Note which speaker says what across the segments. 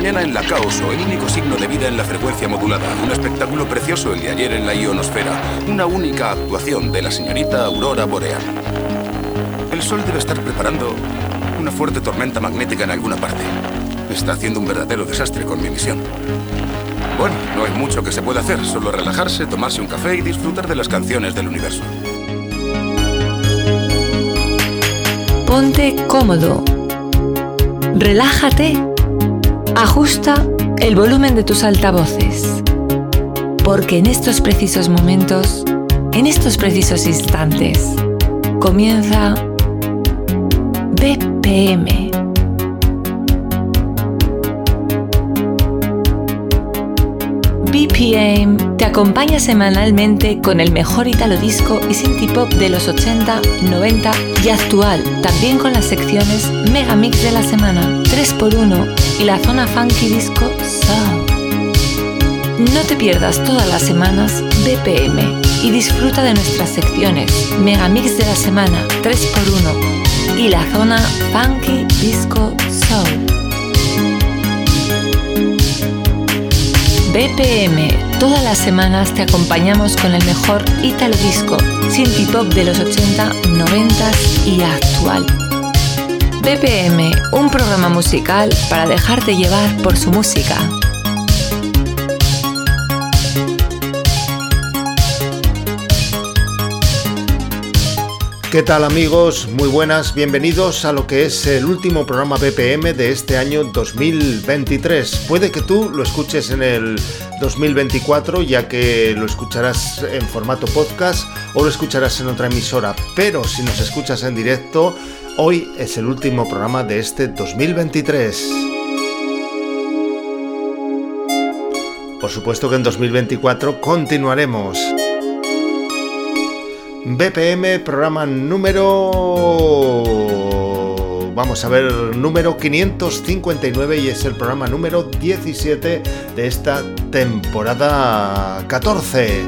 Speaker 1: mañana en la Caoso, el único signo de vida en la frecuencia modulada. Un espectáculo precioso el de ayer en la ionosfera. Una única actuación de la señorita Aurora Boreal. El Sol debe estar preparando una fuerte tormenta magnética en alguna parte. Está haciendo un verdadero desastre con mi misión. Bueno, no hay mucho que se pueda hacer, solo relajarse, tomarse un café y disfrutar de las canciones del universo.
Speaker 2: Ponte cómodo. Relájate. Ajusta el volumen de tus altavoces. Porque en estos precisos momentos, en estos precisos instantes, comienza BPM BPM te acompaña semanalmente con el mejor italo disco y synthie pop de los 80, 90 y actual, también con las secciones Mega Mix de la semana, 3x1 y la zona funky disco Soul. No te pierdas todas las semanas BPM y disfruta de nuestras secciones Mega Mix de la semana, 3x1 y la zona funky disco Soul. BPM. Todas las semanas te acompañamos con el mejor Italo Disco, Synthie Pop de los 80, 90 y actual. BPM, un programa musical para dejarte llevar por su música.
Speaker 3: ¿Qué tal amigos? Muy buenas, bienvenidos a lo que es el último programa BPM de este año 2023. Puede que tú lo escuches en el 2024 ya que lo escucharás en formato podcast o lo escucharás en otra emisora, pero si nos escuchas en directo, hoy es el último programa de este 2023. Por supuesto que en 2024 continuaremos. BPM, programa número... Vamos a ver, número 559 y es el programa número 17 de esta temporada 14.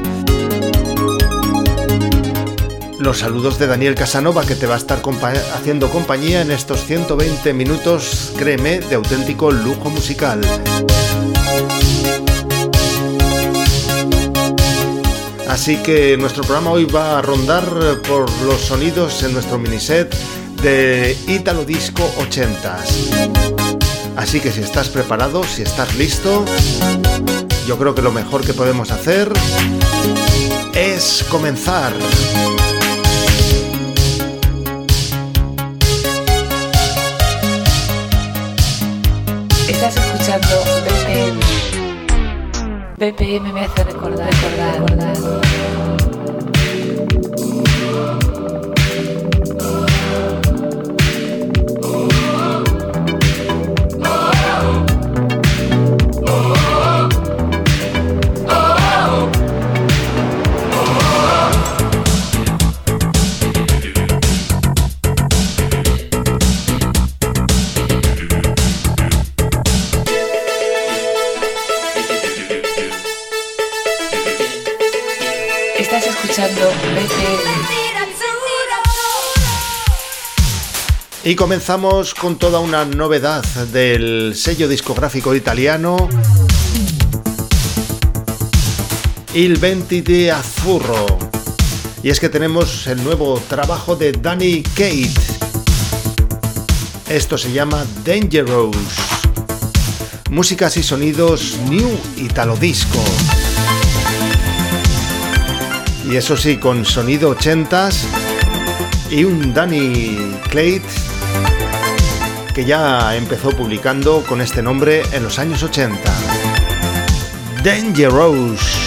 Speaker 3: Los saludos de Daniel Casanova que te va a estar haciendo compañía en estos 120 minutos, créeme, de auténtico lujo musical. Así que nuestro programa hoy va a rondar por los sonidos en nuestro miniset de Italo Disco 80s. Así que si estás preparado, si estás listo, yo creo que lo mejor que podemos hacer es comenzar.
Speaker 2: BPM me hace recordar, recordar, recordar.
Speaker 3: Y comenzamos con toda una novedad del sello discográfico italiano Il Venti di Azzurro. Y es que tenemos el nuevo trabajo de Danny Kate. Esto se llama Dangerous. Músicas y sonidos New Italo Disco. Y eso sí, con sonido 80s y un Danny Clate que ya empezó publicando con este nombre en los años 80. Dangerous.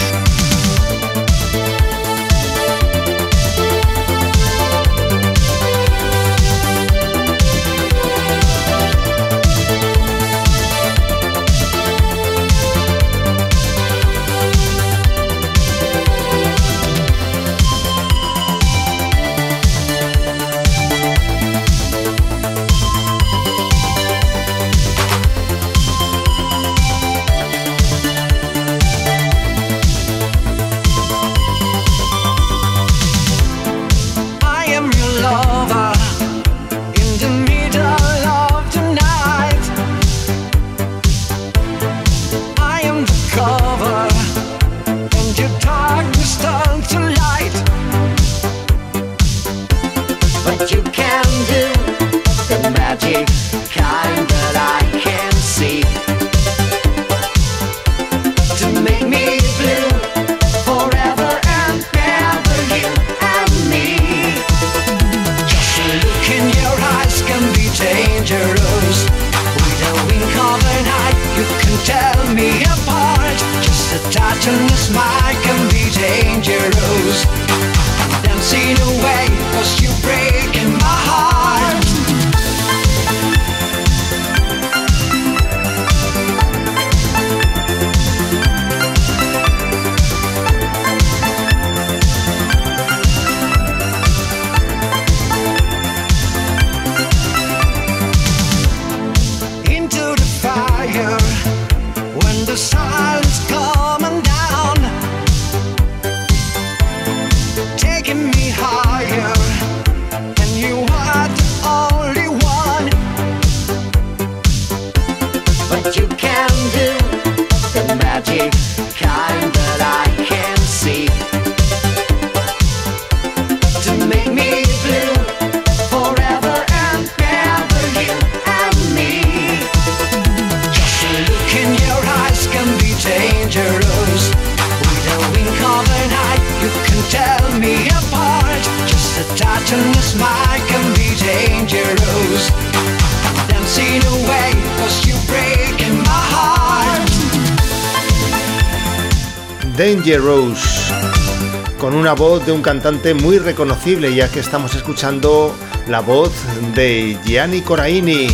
Speaker 3: Muy reconocible, ya que estamos escuchando la voz de Gianni Coraini,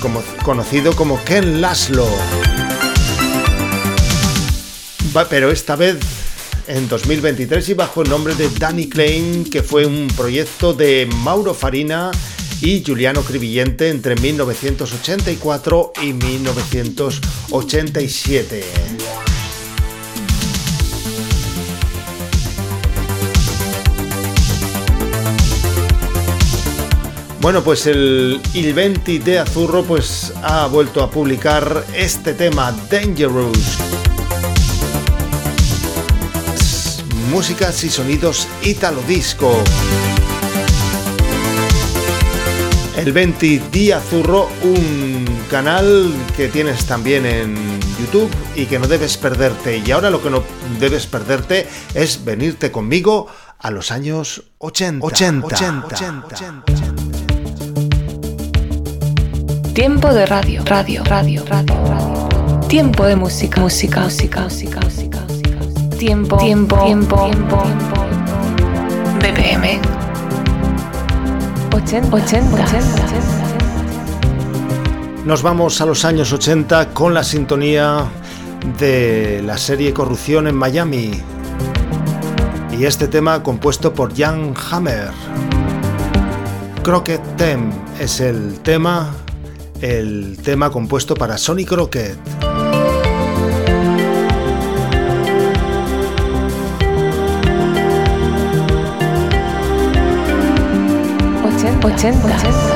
Speaker 3: como, conocido como Ken Laszlo. Pero esta vez en 2023 y bajo el nombre de Danny Klein, que fue un proyecto de Mauro Farina y Giuliano Cribillente entre 1984 y 1987. Bueno, pues el Il 20 de Azurro pues ha vuelto a publicar este tema Dangerous. Músicas y sonidos italo disco. El 20 de Azurro, un canal que tienes también en YouTube y que no debes perderte. Y ahora lo que no debes perderte es venirte conmigo a los años 80. 80, 80, 80.
Speaker 2: Tiempo de radio, radio, radio, radio, radio. Tiempo de música, música, música, música, música, música. Tiempo, tiempo, tiempo, tiempo. BPM. 80, 80, 80.
Speaker 3: Nos vamos a los años 80 con la sintonía de la serie Corrupción en Miami. Y este tema compuesto por Jan Hammer. Crockett Theme es el tema, el tema compuesto para.
Speaker 2: Ochenta, ochenta.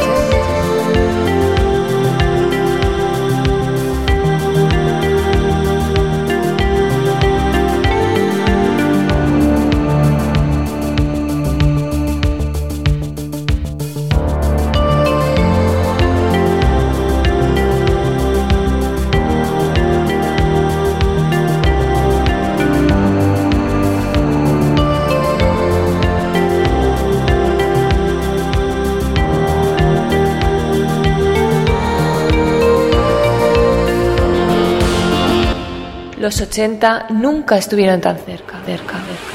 Speaker 2: Los 80 nunca estuvieron tan cerca, cerca, cerca.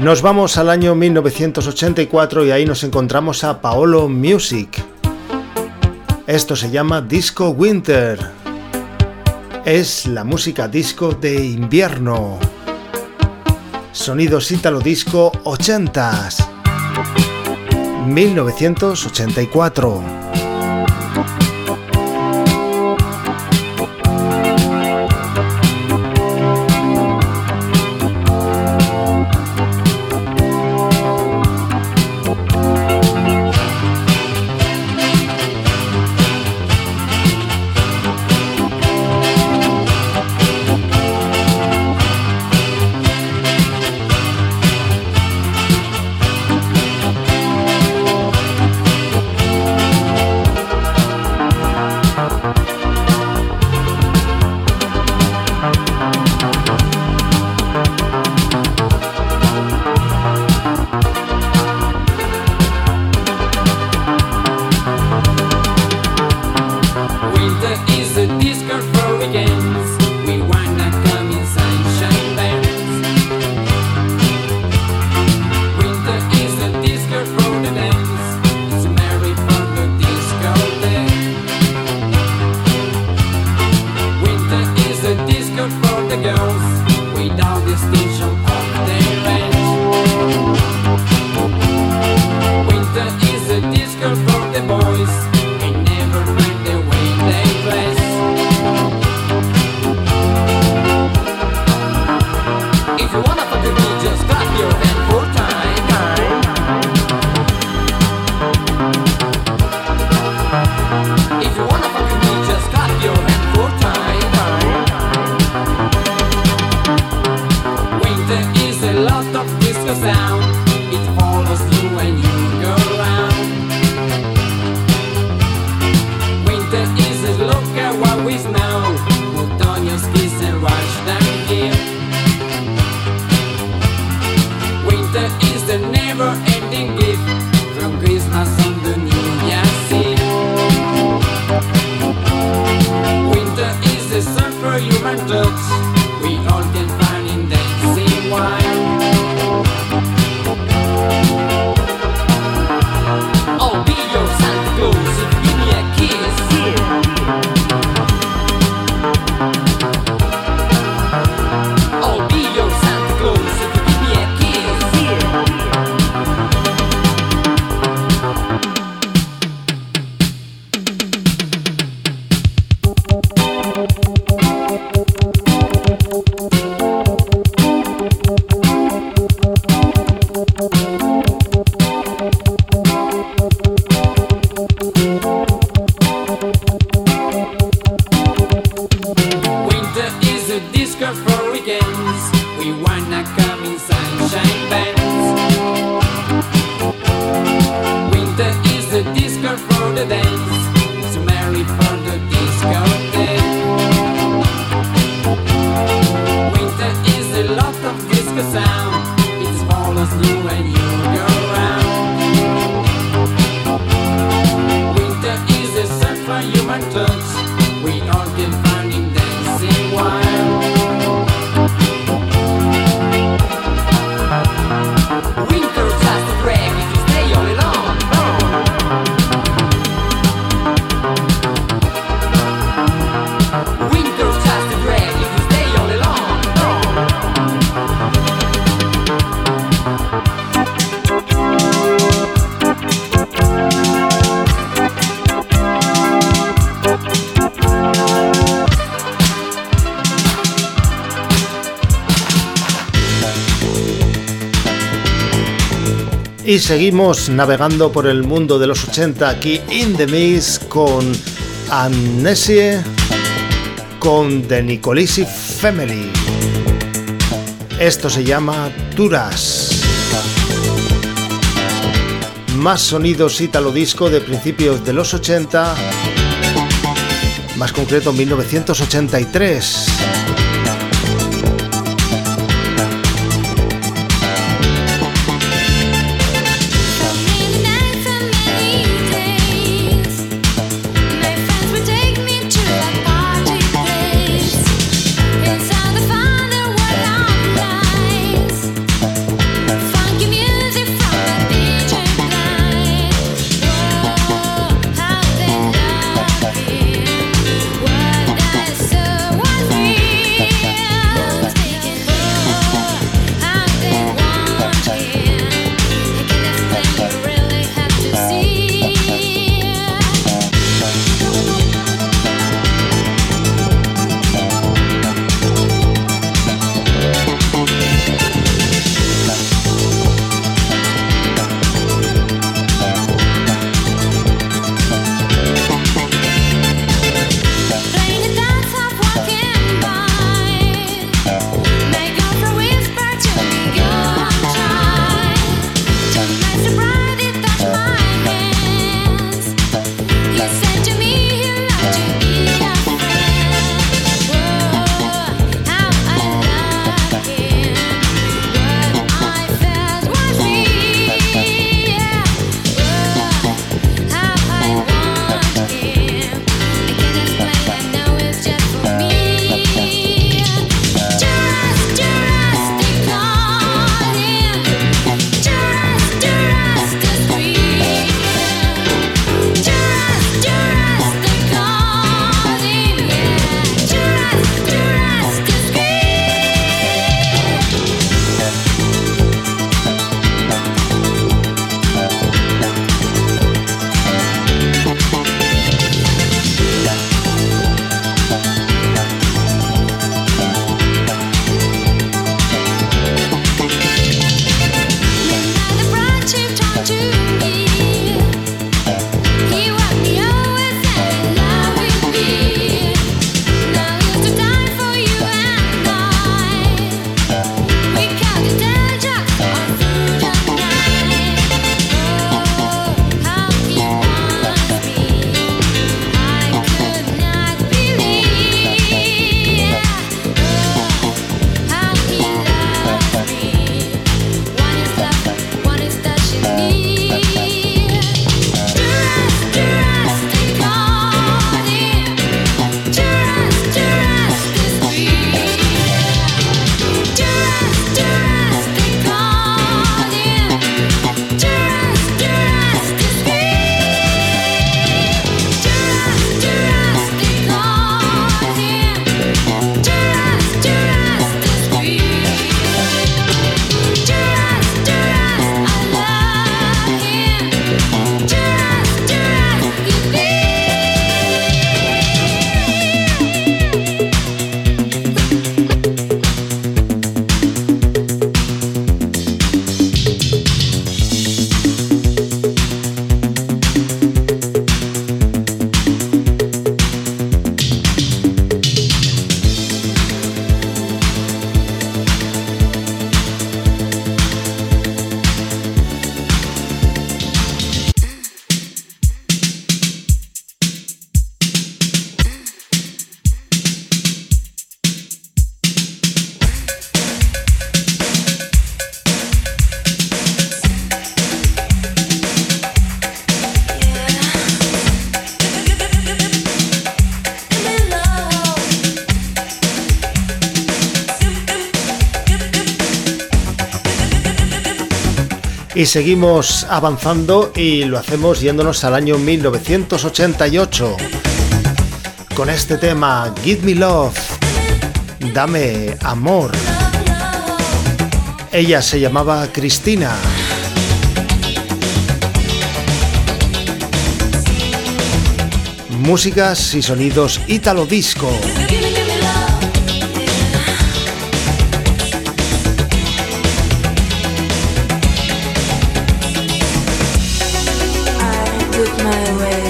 Speaker 3: Nos vamos al año 1984 y ahí nos encontramos a Paolo Music. Esto se llama Disco Winter. Es la música disco de invierno. Sonidos ítalo disco 80s. 1984.
Speaker 4: Seguimos navegando por el mundo de los 80 aquí in the Mix con Amnesie, con The Nicolisi Family. Esto se llama Turas. Más sonidos italo disco de principios de los 80, más concreto 1983. Seguimos avanzando y lo hacemos yéndonos al año 1988 con este tema Give Me Love, Dame Amor. Ella se llamaba Cristina. Músicas y sonidos Italo Disco. away.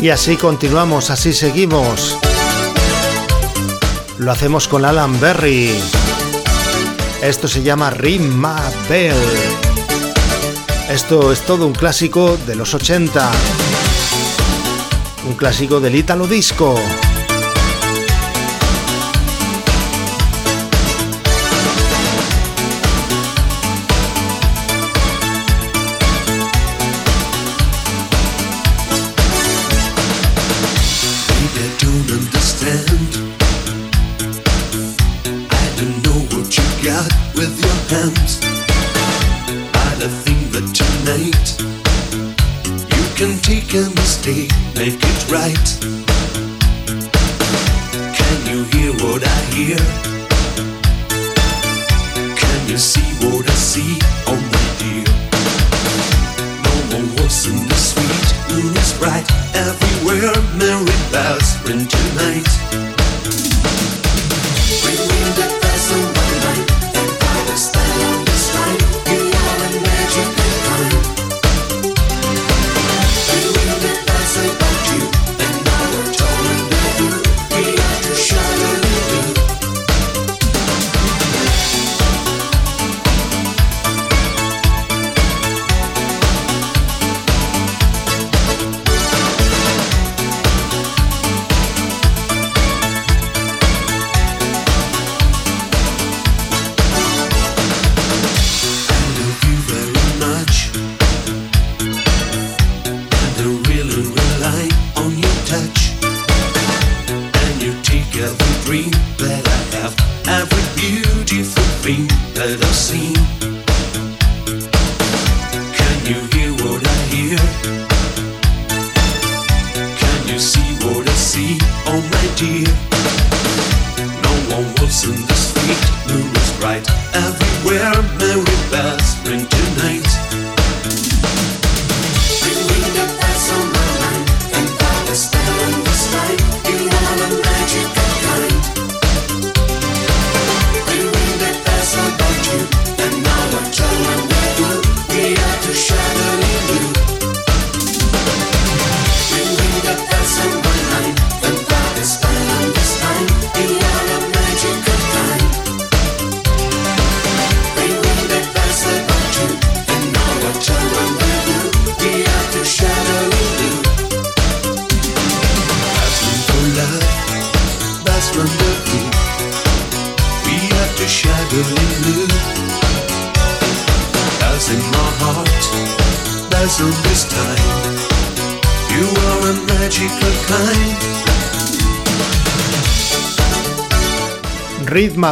Speaker 4: Y así continuamos, así seguimos. Lo hacemos con Alan Berry. Esto se llama Ring My Bell. Esto es todo un clásico de los 80. Un clásico del Italo Disco.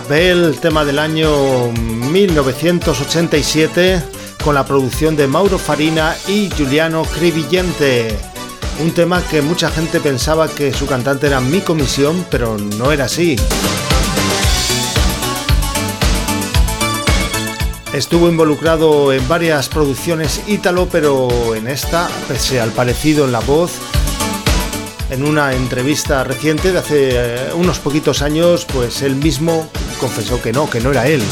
Speaker 3: llama tema del año 1987, con la producción de Mauro Farina y Giuliano Crivillente. Un tema que mucha gente pensaba que su cantante era mi comisión, pero no era así. Estuvo involucrado en varias producciones ítalo, pero en esta, pese al parecido en la voz, en una entrevista reciente de hace eh, unos poquitos años, pues él mismo confesó que no, que no era él.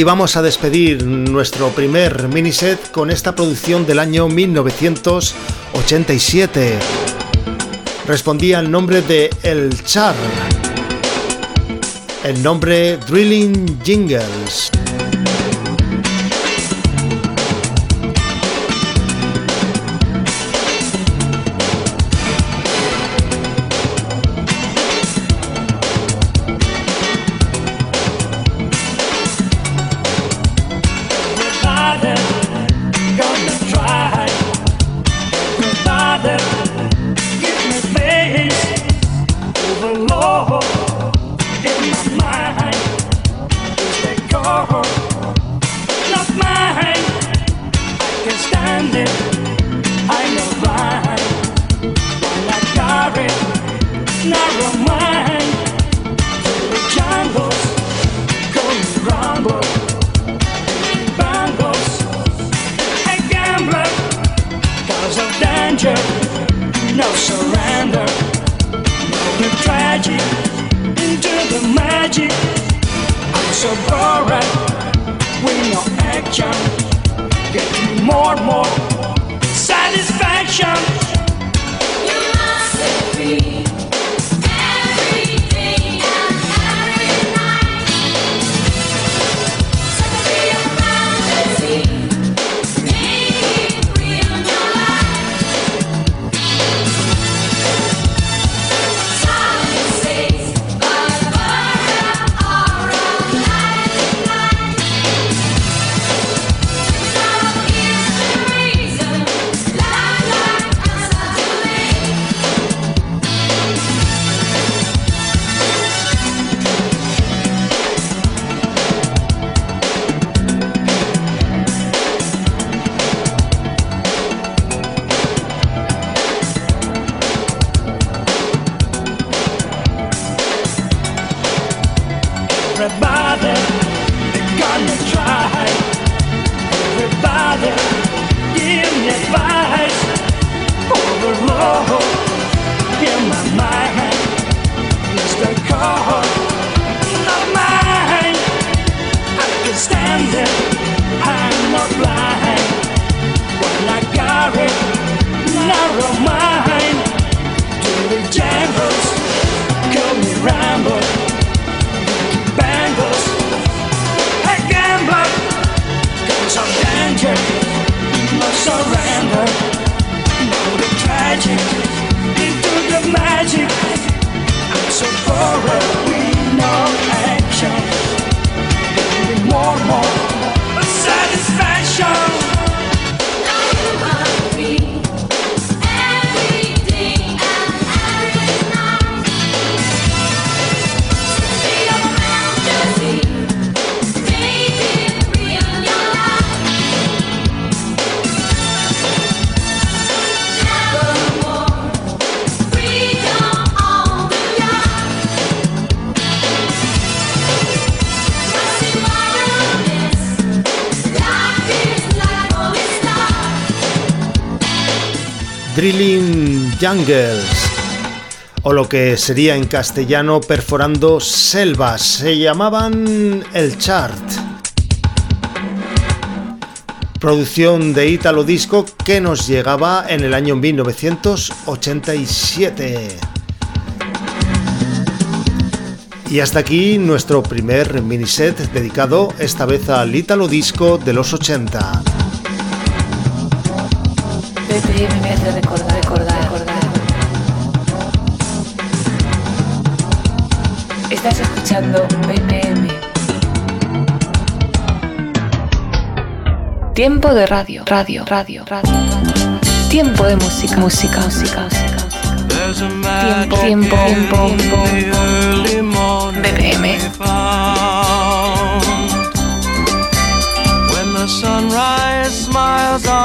Speaker 3: Y vamos a despedir nuestro primer miniset con esta producción del año 1987. Respondía al nombre de El Char. El nombre Drilling Jingles. Drilling Jungles, o lo que sería en castellano perforando selvas, se llamaban El Chart. Producción de Italo Disco que nos llegaba en el año 1987. Y hasta aquí nuestro primer miniset dedicado esta vez al Italo Disco de los 80.
Speaker 2: BPM me hace recordar, recordar, recordar. Estás escuchando BPM. Tiempo de radio, radio, radio, radio. Tiempo de música, música, música, música. Tiempo, tiempo, tiempo, tiempo. BPM.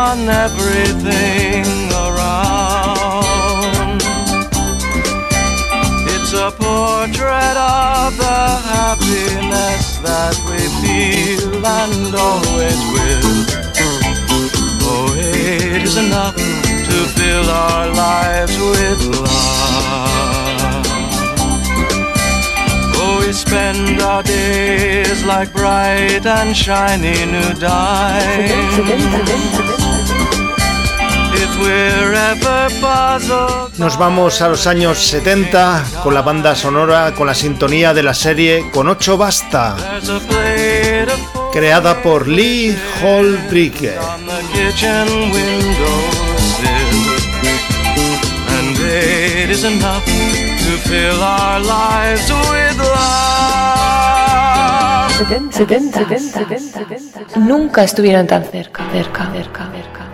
Speaker 5: On everything around. It's a portrait of the happiness that we feel and always will. Oh, it is enough to fill our lives with love. Oh, we spend our days like bright and shiny new dimes.
Speaker 3: Nos vamos a los años 70 con la banda sonora, con la sintonía de la serie Con 8 Basta, creada por Lee Holbricke.
Speaker 5: on the kitchen windowsill. And it is enough to fill our lives with love.
Speaker 2: 70, 70, 70. Nunca estuvieron tan cerca, cerca, cerca, cerca,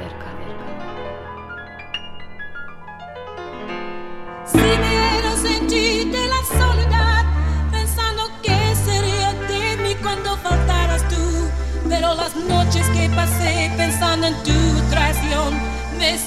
Speaker 6: noches que pasé pensando en tu traición me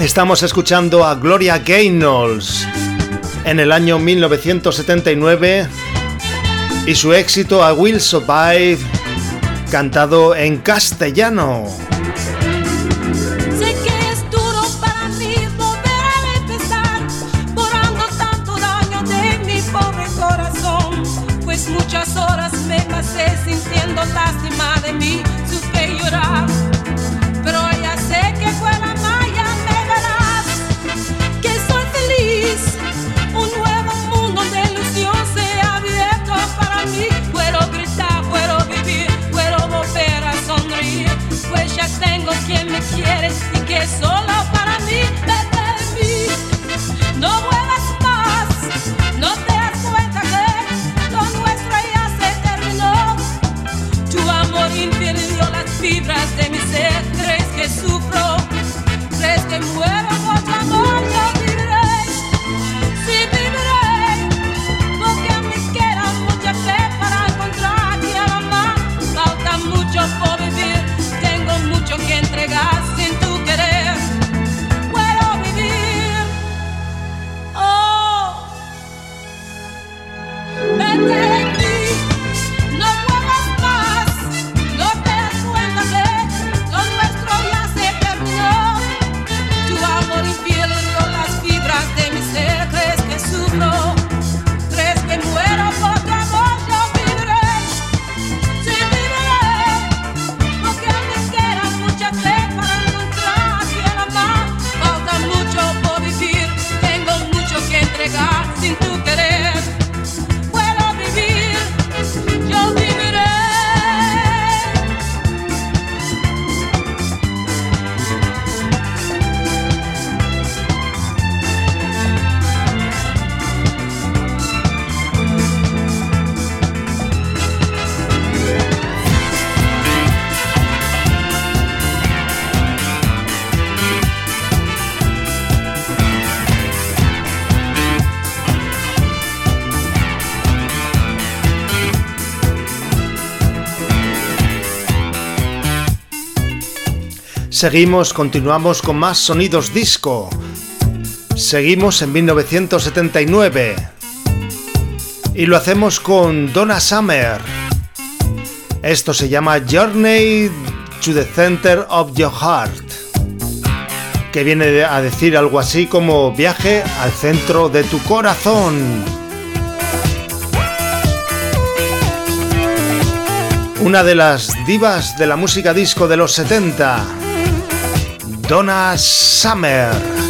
Speaker 3: Estamos escuchando a Gloria Gaynolds en el año 1979 y su éxito a Will Survive cantado en castellano. Seguimos, continuamos con más sonidos disco. Seguimos en 1979. Y lo hacemos con Donna Summer. Esto se llama Journey to the Center of Your Heart. Que viene a decir algo así como viaje al centro de tu corazón. Una de las divas de la música disco de los 70. Donna Summer.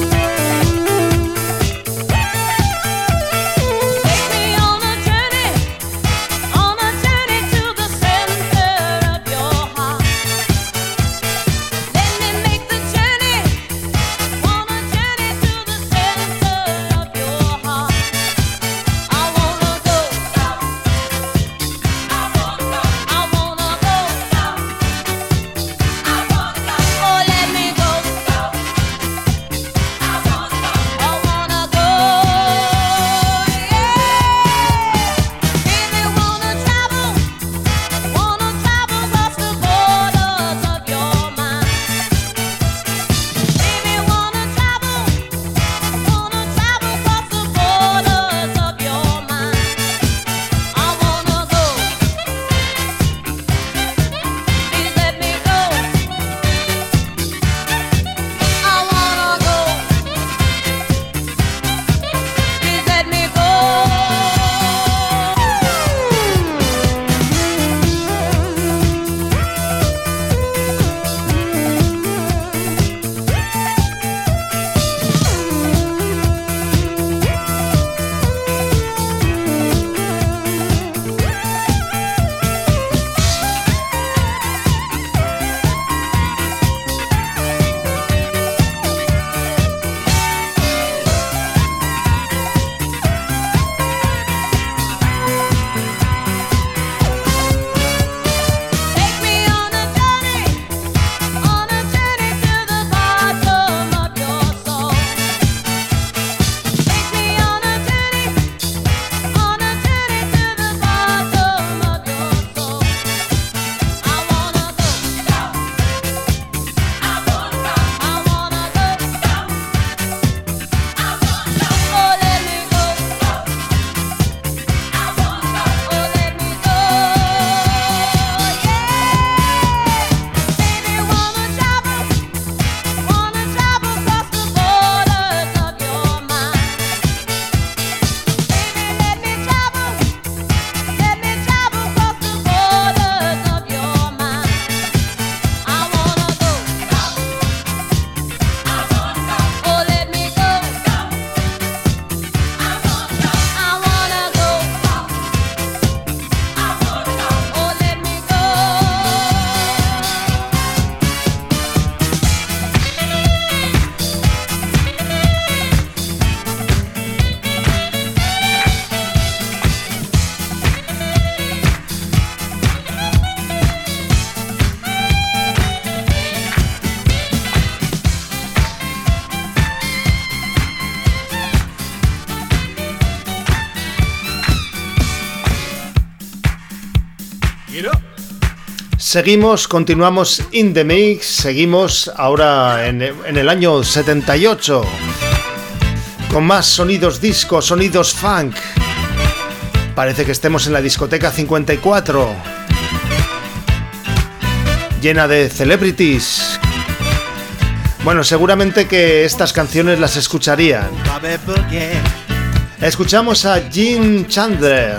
Speaker 7: Seguimos, continuamos in the mix, seguimos ahora en, el año 78 con más sonidos disco, sonidos funk. Parece que estemos en la discoteca 54, llena de celebrities. Bueno, seguramente que estas canciones las escucharían. Escuchamos a Jim Chandler.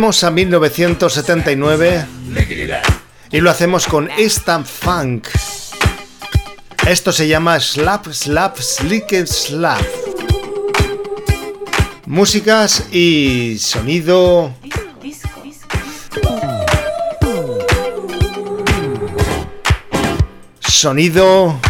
Speaker 7: Volvemos a 1979 y lo hacemos con Instant Funk. Esto se llama Slap Slap Slick Slap. Músicas y sonido sonido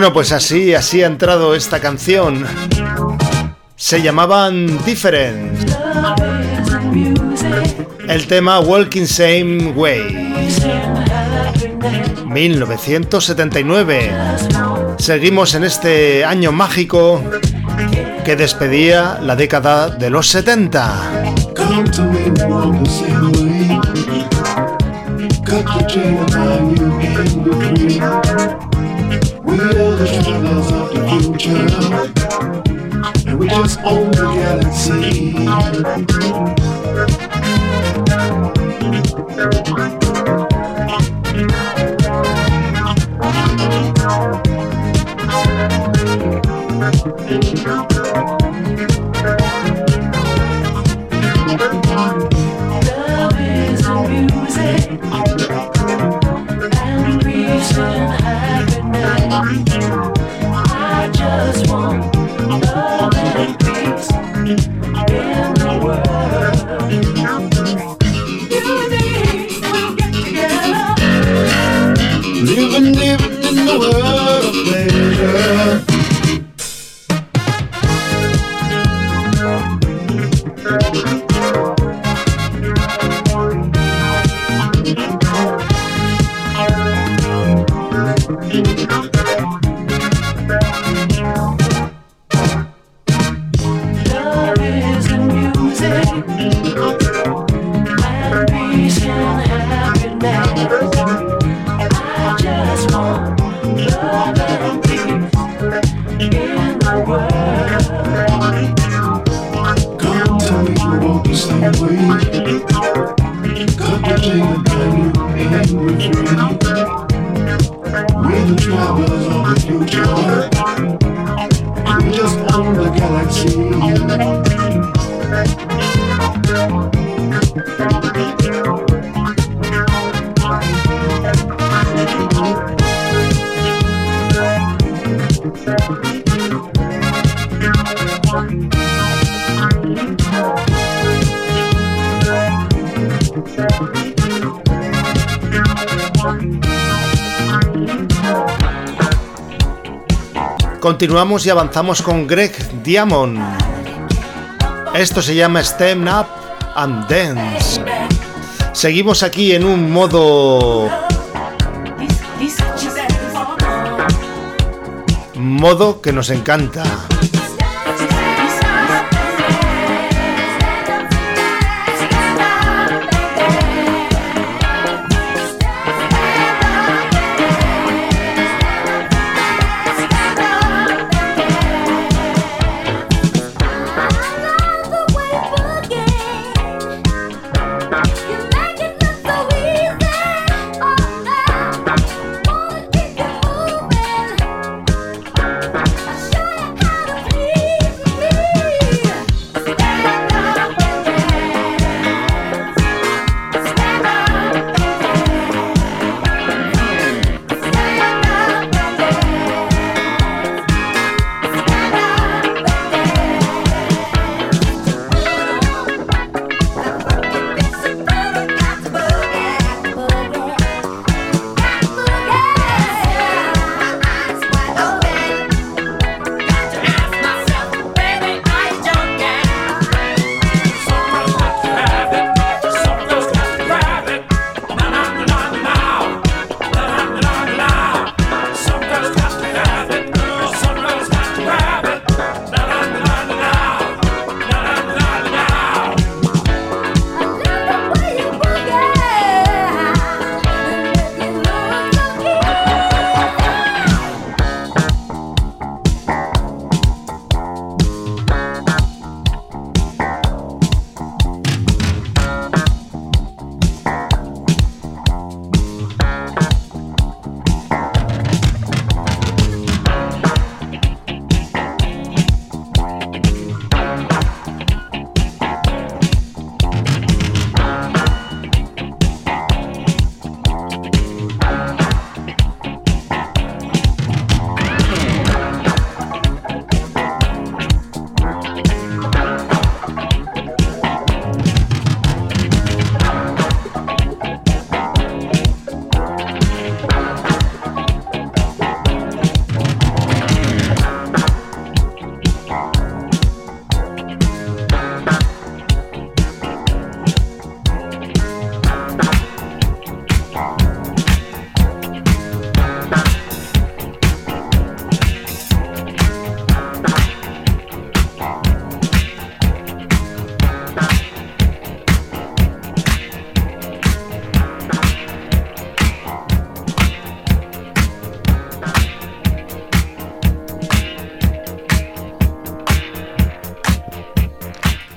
Speaker 3: Bueno, pues así, así ha entrado esta canción. Se llamaban Different. El tema Walking Same Way. 1979. Seguimos en este año mágico que despedía la década de los 70.
Speaker 8: future, and we just own the galaxy.
Speaker 4: Continuamos y avanzamos con Greg Diamond. Esto se llama Stand Up and Dance. Seguimos aquí en un modo modo que nos encanta.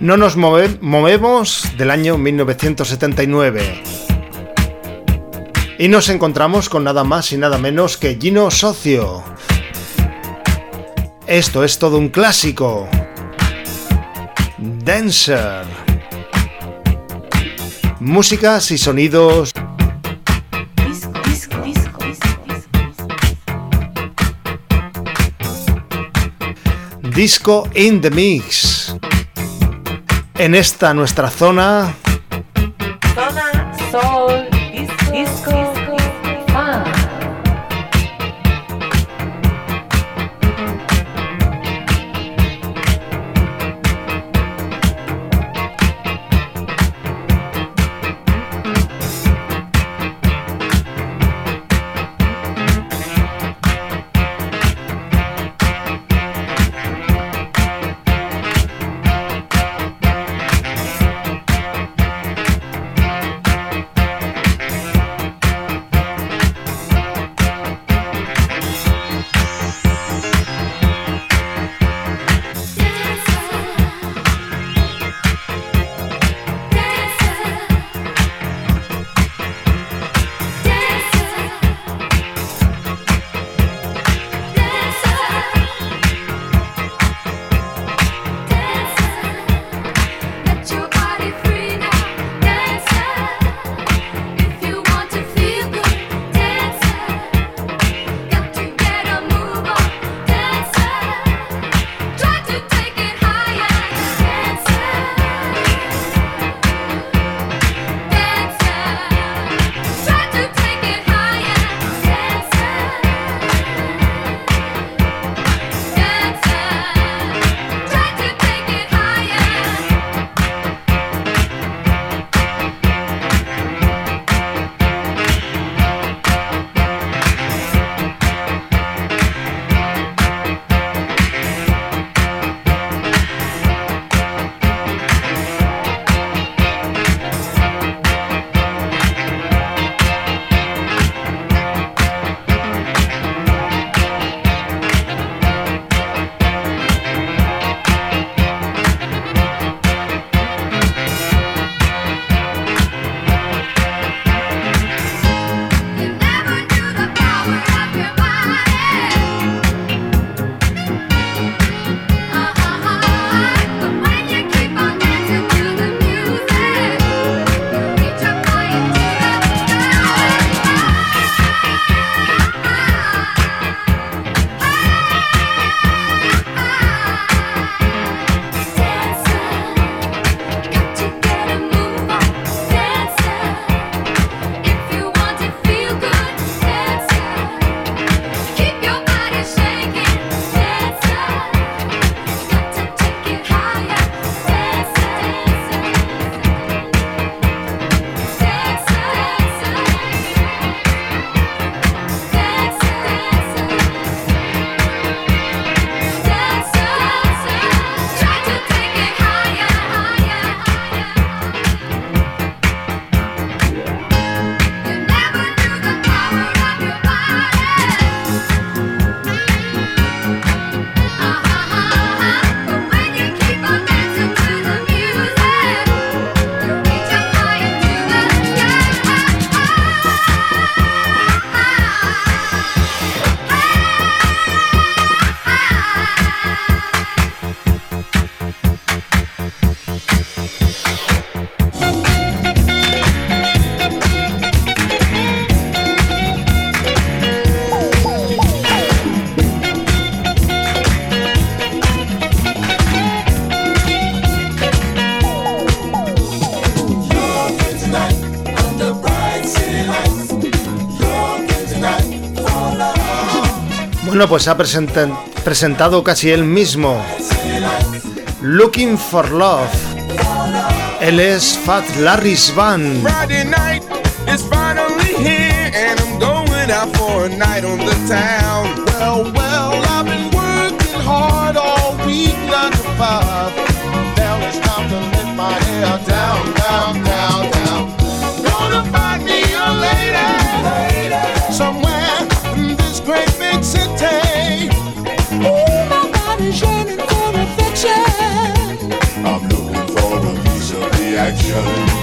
Speaker 4: No nos move- movemos del año 1979. Y nos encontramos con nada más y nada menos que Gino Socio. Esto es todo un clásico. Dancer. Músicas y sonidos Disco in the Mix. En esta nuestra zona.
Speaker 2: Zona Sol Disco,
Speaker 3: Pues ha presentado casi él mismo. Looking for Love. Él es Fat Larry Svan.
Speaker 9: Friday night is finally here, and I'm going out for a night on the town.
Speaker 10: Well, well, I've been working hard all week. Now it's time to let my down,
Speaker 11: action.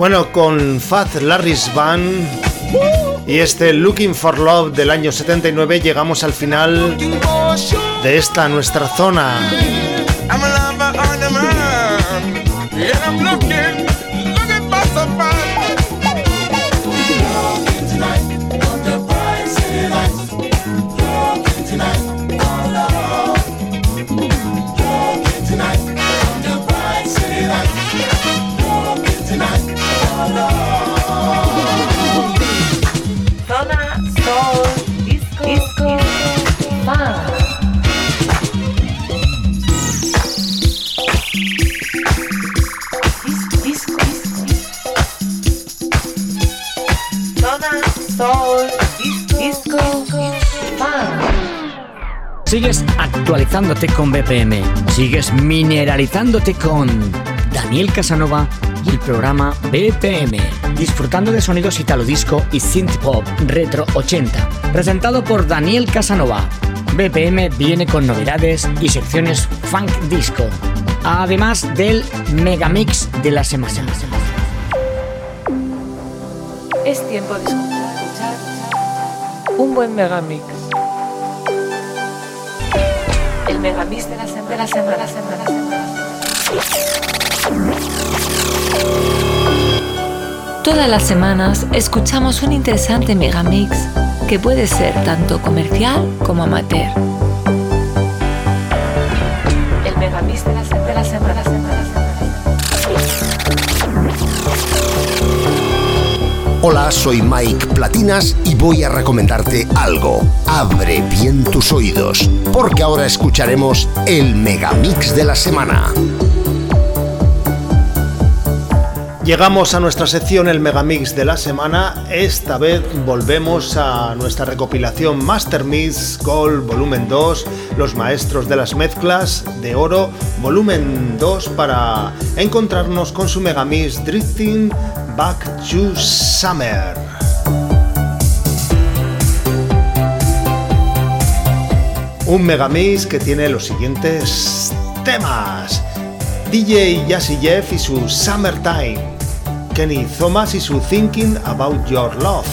Speaker 3: Bueno, con Fat Larry's Band y este Looking for Love del año 79 llegamos al final de esta nuestra zona.
Speaker 12: Sigues actualizándote con BPM. Sigues mineralizándote con Daniel Casanova y el programa BPM. Disfrutando de sonidos italo disco y synth pop retro 80. Presentado por Daniel Casanova. BPM viene con novedades y secciones funk disco. Además del megamix de la semana.
Speaker 2: Es tiempo de escuchar, escuchar un buen megamix. Megamix de la, sem- de la semana, semana, semana. Todas las semanas escuchamos un interesante megamix que puede ser tanto comercial como amateur.
Speaker 13: Hola, soy Mike Platinas y voy a recomendarte algo. Abre bien tus oídos, porque ahora escucharemos el megamix de la semana.
Speaker 3: Llegamos a nuestra sección el Megamix de la semana. Esta vez volvemos a nuestra recopilación Master Mix Gold Volumen 2, Los Maestros de las Mezclas de Oro Volumen 2 para encontrarnos con su Megamix Drifting Back to Summer. Un megamix que tiene los siguientes temas. DJ Jazzy Jeff y su Summertime. Kenny Thomas y su Thinking About Your Love.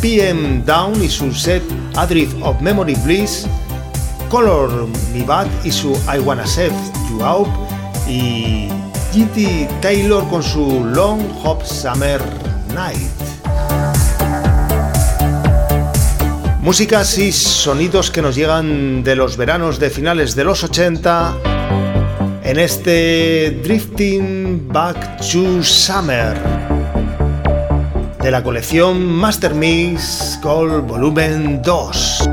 Speaker 3: PM Down y su set Adrift of Memory Bliss. Color Mi Bad y su I Wanna Set You Out. Y Kitty Taylor con su Long Hop Summer Night. Músicas y sonidos que nos llegan de los veranos de finales de los 80 en este Drifting Back to Summer de la colección Master Mix Gold Volumen 2.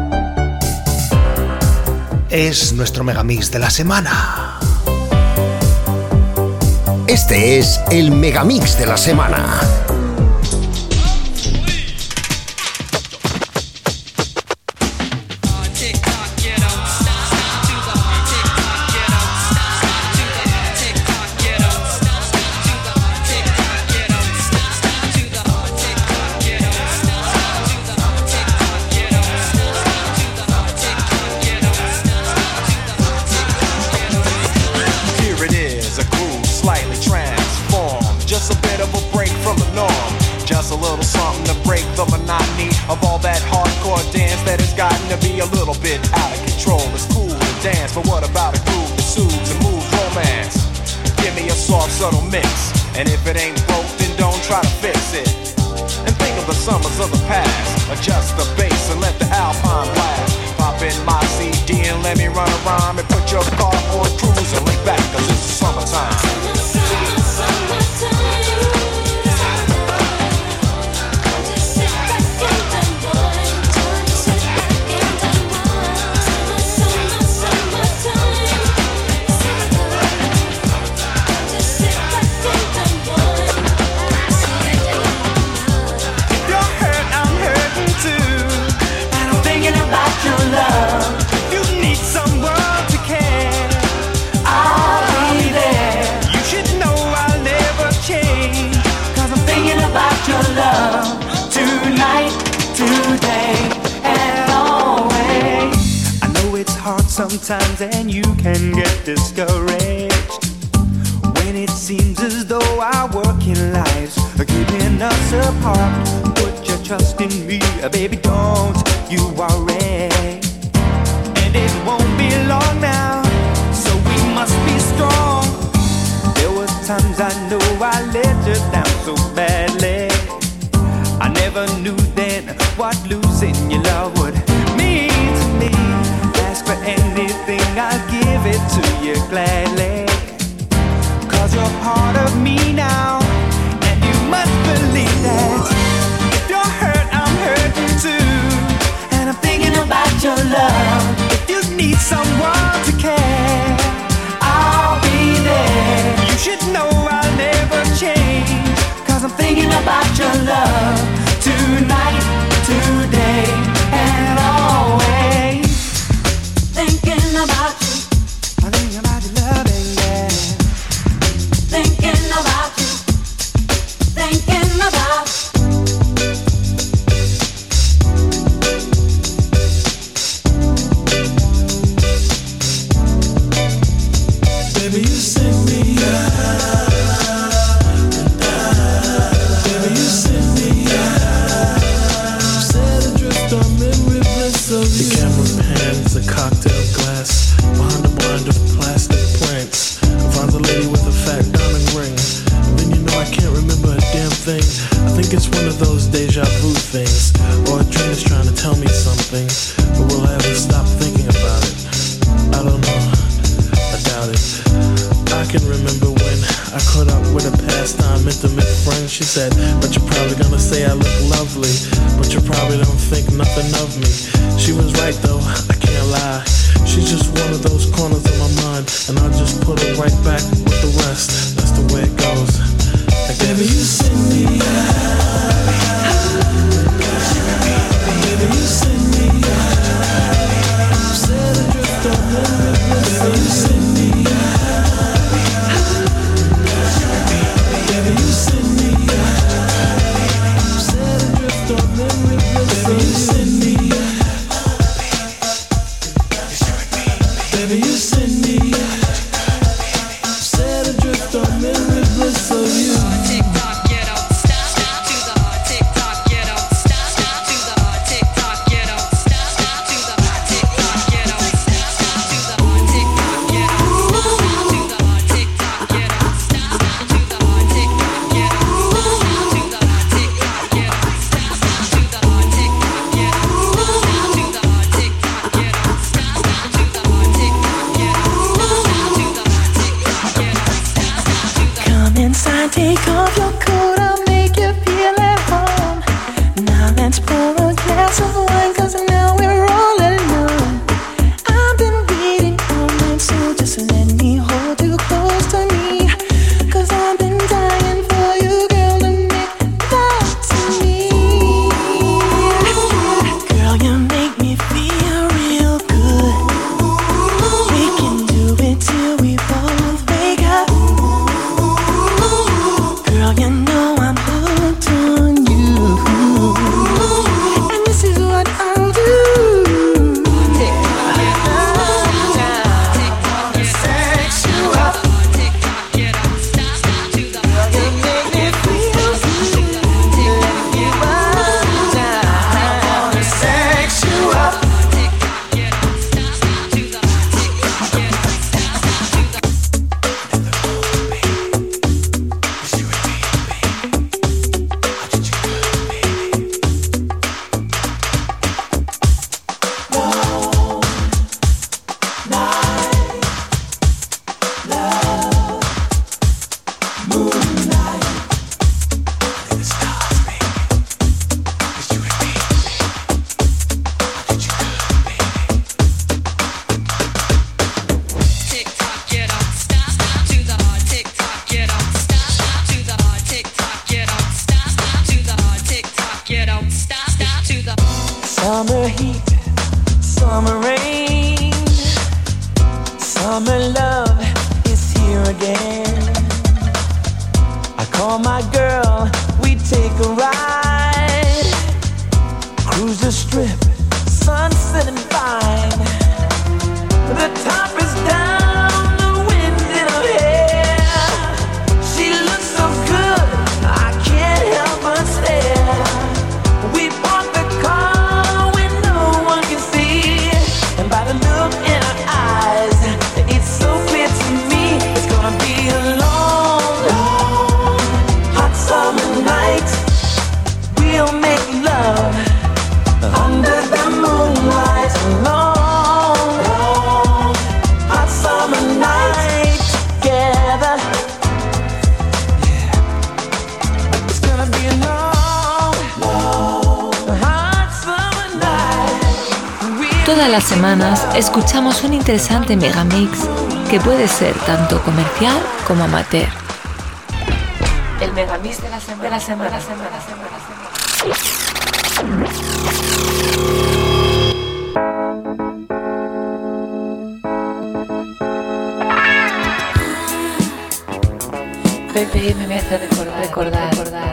Speaker 3: Es nuestro megamix de la semana.
Speaker 14: Este es el megamix de la semana.
Speaker 15: rhyme and put your car on cruise and lay back, cause it's summertime. sometimes, and you can get discouraged when it seems as though our working lives are keeping us apart. Put your trust in me, baby. Don't you worry. to you gladly. Cause you're part of me now, and you must believe that. If you're hurt, I'm hurting too. And I'm thinking about your love. If you need someone to care, I'll be there. You should know I'll never change. Cause I'm thinking about your love.
Speaker 16: Escuchamos un interesante megamix que puede ser tanto comercial como amateur. El megamix de la semana, de la semana, semana, semana, BPM me hace recordar, recordar, recordar.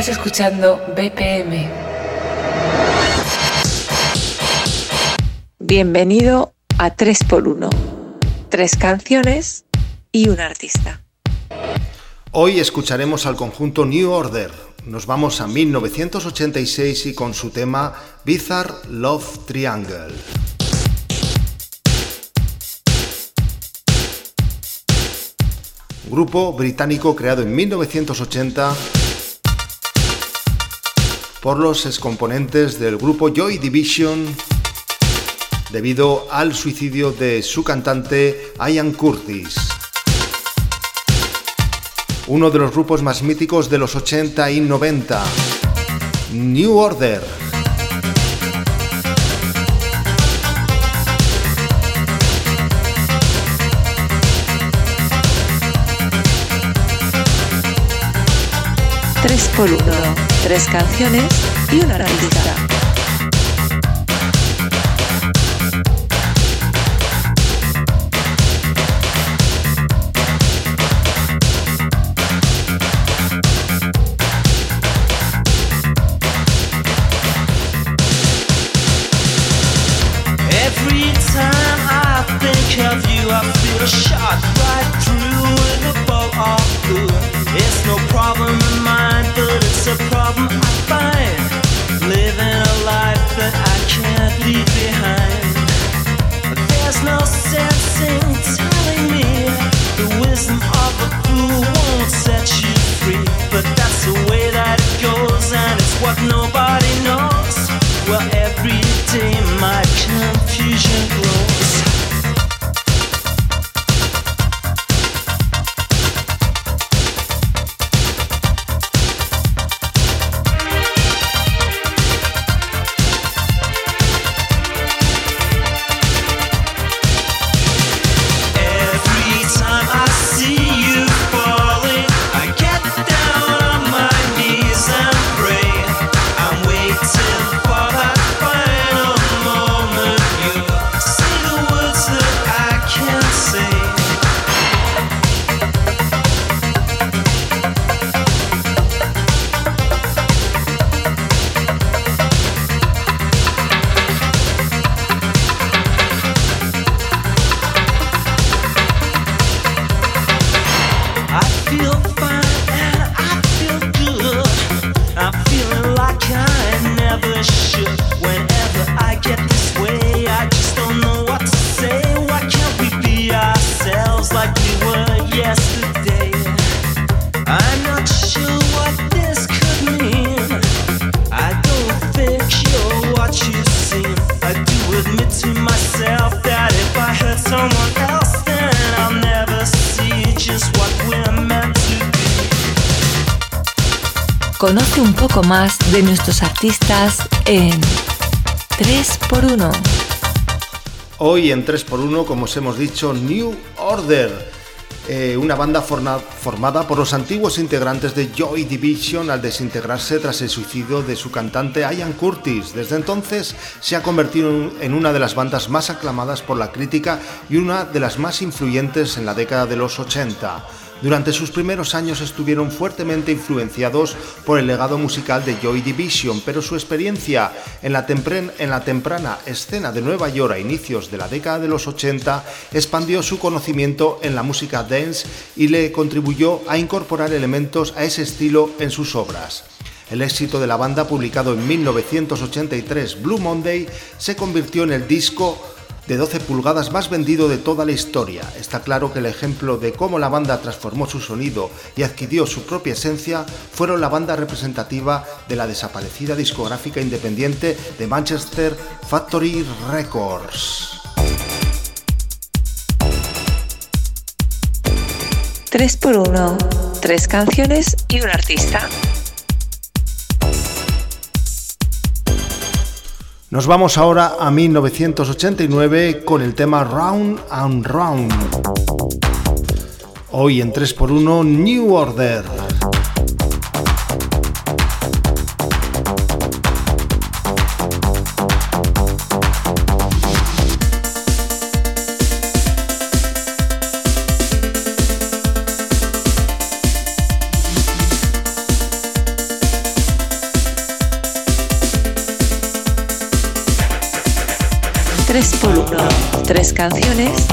Speaker 16: Estás escuchando BPM. Bienvenido a 3x1. Tres canciones y un artista.
Speaker 3: Hoy escucharemos al conjunto New Order. Nos vamos a 1986 y con su tema Bizarre Love Triangle. Grupo británico creado en 1980 por los excomponentes del grupo Joy Division debido al suicidio de su cantante Ian Curtis uno de los grupos más míticos de los 80 y 90. New Order.
Speaker 16: Tres por uno. Tres canciones y un artista. Artistas en 3x1.
Speaker 3: Hoy en 3x1, como os hemos dicho, New Order. eh, una banda formada por los antiguos integrantes de Joy Division al desintegrarse tras el suicidio de su cantante Ian Curtis. Desde entonces se ha convertido en- en una de las bandas más aclamadas por la crítica y una de las más influyentes en la década de los 80. Durante sus primeros años estuvieron fuertemente influenciados por el legado musical de Joy Division, pero su experiencia en la, temprana escena de Nueva York a inicios de la década de los 80 expandió su conocimiento en la música dance y le contribuyó a incorporar elementos a ese estilo en sus obras. El éxito de la banda, publicado en 1983, Blue Monday, se convirtió en el disco de 12 pulgadas más vendido de toda la historia. Está claro que el ejemplo de cómo la banda transformó su sonido y adquirió su propia esencia fueron la banda representativa de la desaparecida discográfica independiente de Manchester Factory Records.
Speaker 16: 3 por 1 Tres canciones y un artista.
Speaker 3: Nos vamos ahora a 1989 con el tema Round and Round. Hoy en 3x1 New Order.
Speaker 16: Canciones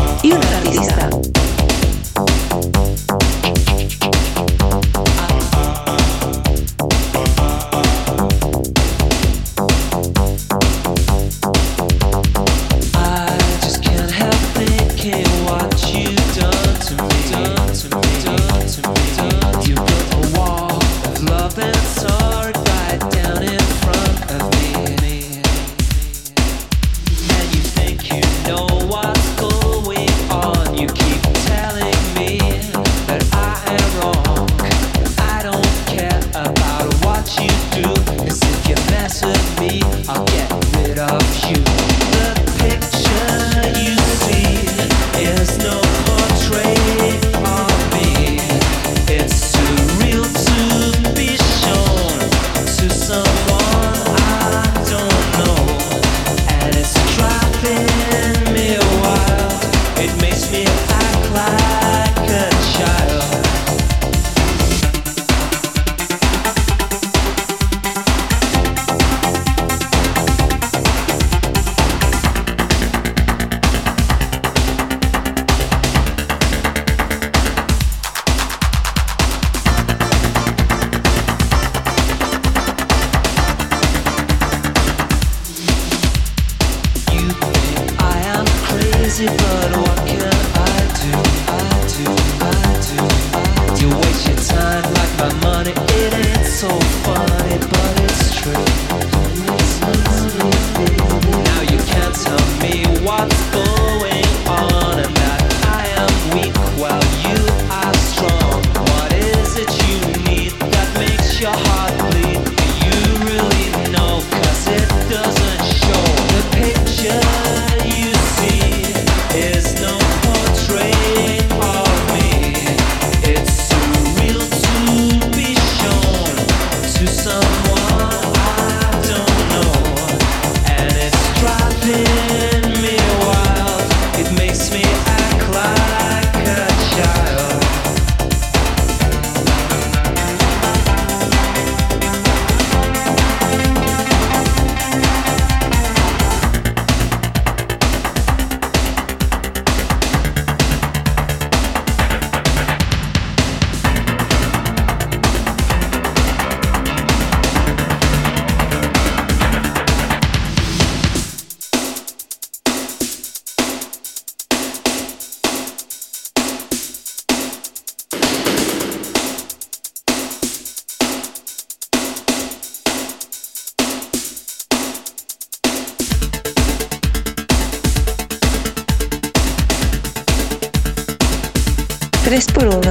Speaker 16: 3 por 1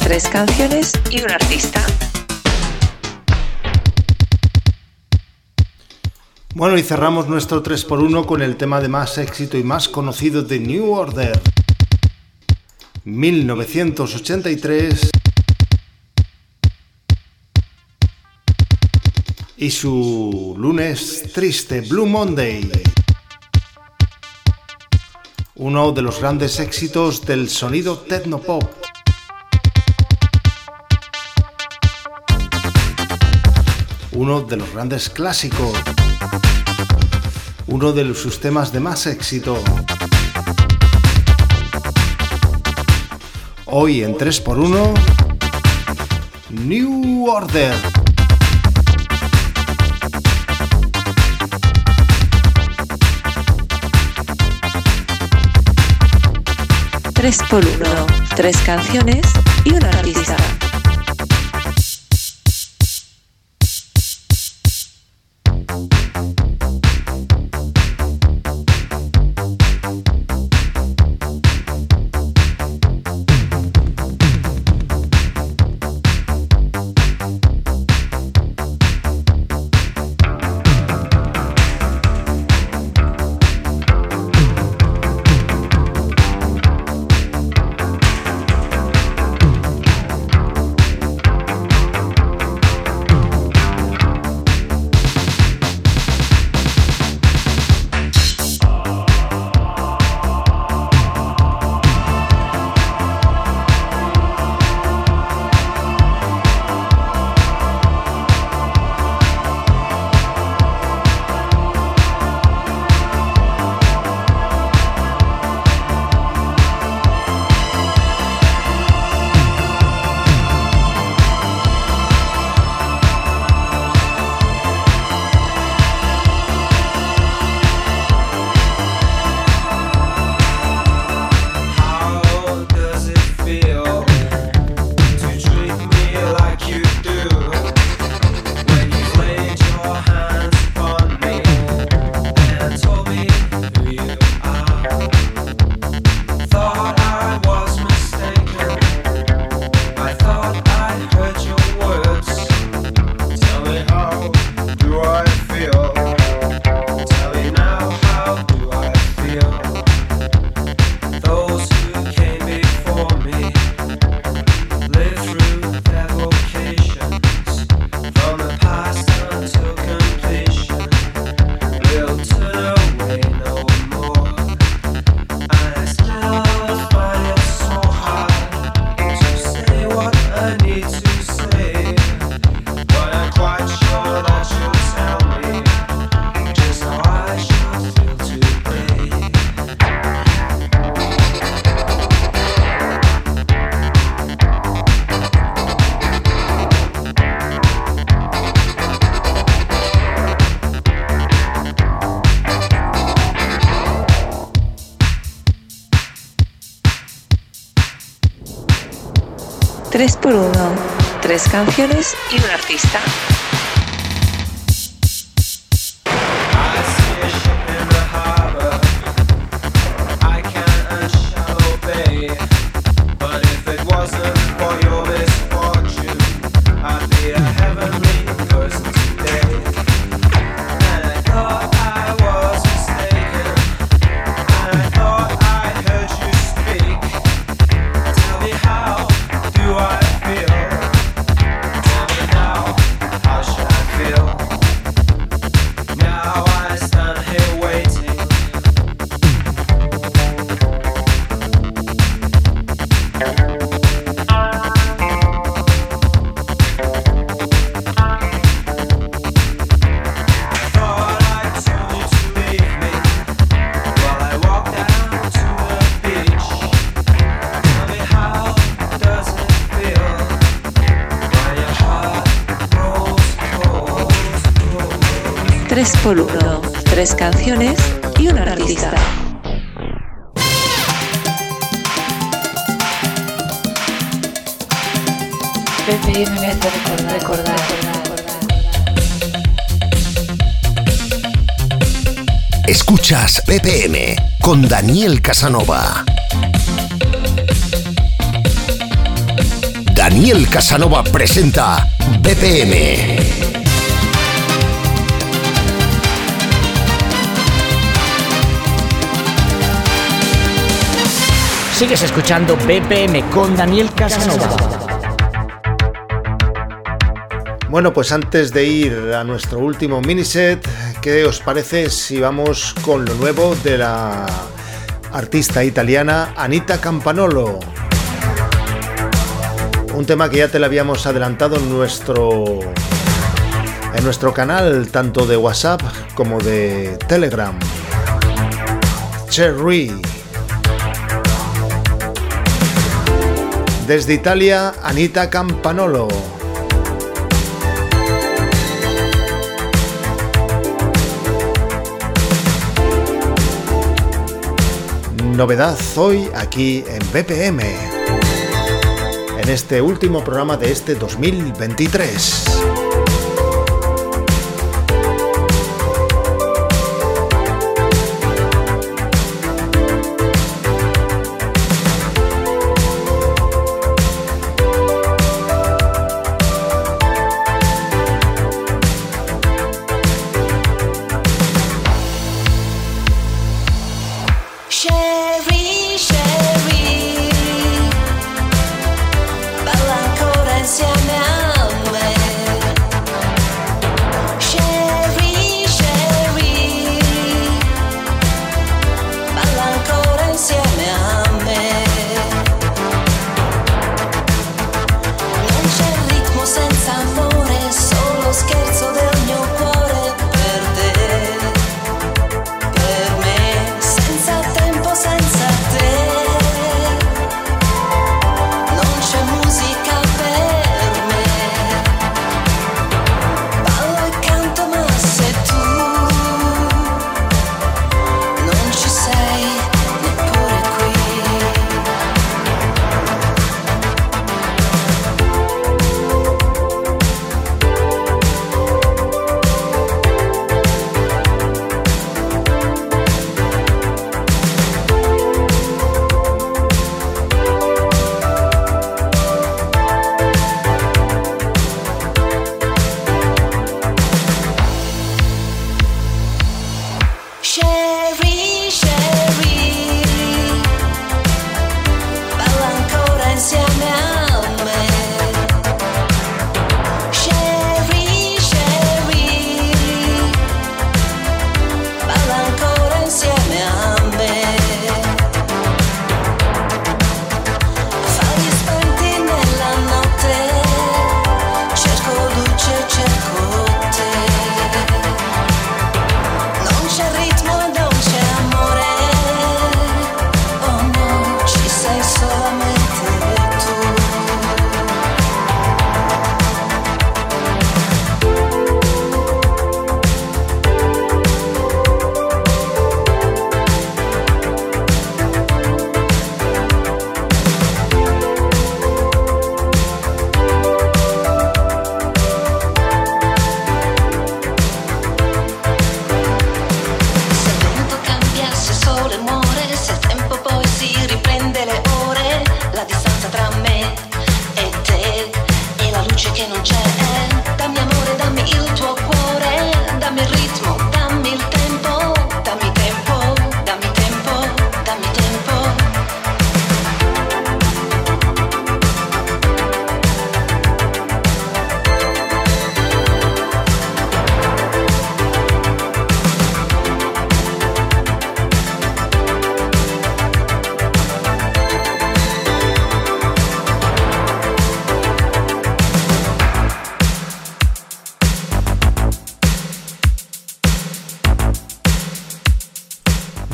Speaker 16: Tres canciones y un artista.
Speaker 3: Bueno, y cerramos nuestro 3x1 con el tema de más éxito y más conocido de New Order. 1983 y su lunes triste Blue Monday. Uno de los grandes éxitos del sonido techno-pop. Uno de los grandes clásicos. Uno de sus temas de más éxito. Hoy en 3x1, New Order.
Speaker 16: 3 por 1 Tres canciones y un artista. Tres por uno. Tres canciones y un artista. Canciones y un artista. BPM me hace recordar, recordar,
Speaker 14: Escuchas BPM con Daniel Casanova. Daniel Casanova presenta BPM.
Speaker 12: Sigues escuchando BPM con Daniel Casanova.
Speaker 17: Bueno, pues antes de ir a nuestro último miniset, ¿qué os parece si vamos con lo nuevo de la artista italiana Anita Campanolo? Un tema que ya te lo habíamos adelantado en nuestro en nuestro canal tanto de WhatsApp como de Telegram. Cherry. Desde Italia, Anita Campanolo. Novedad hoy aquí en BPM. En este último programa de este 2023.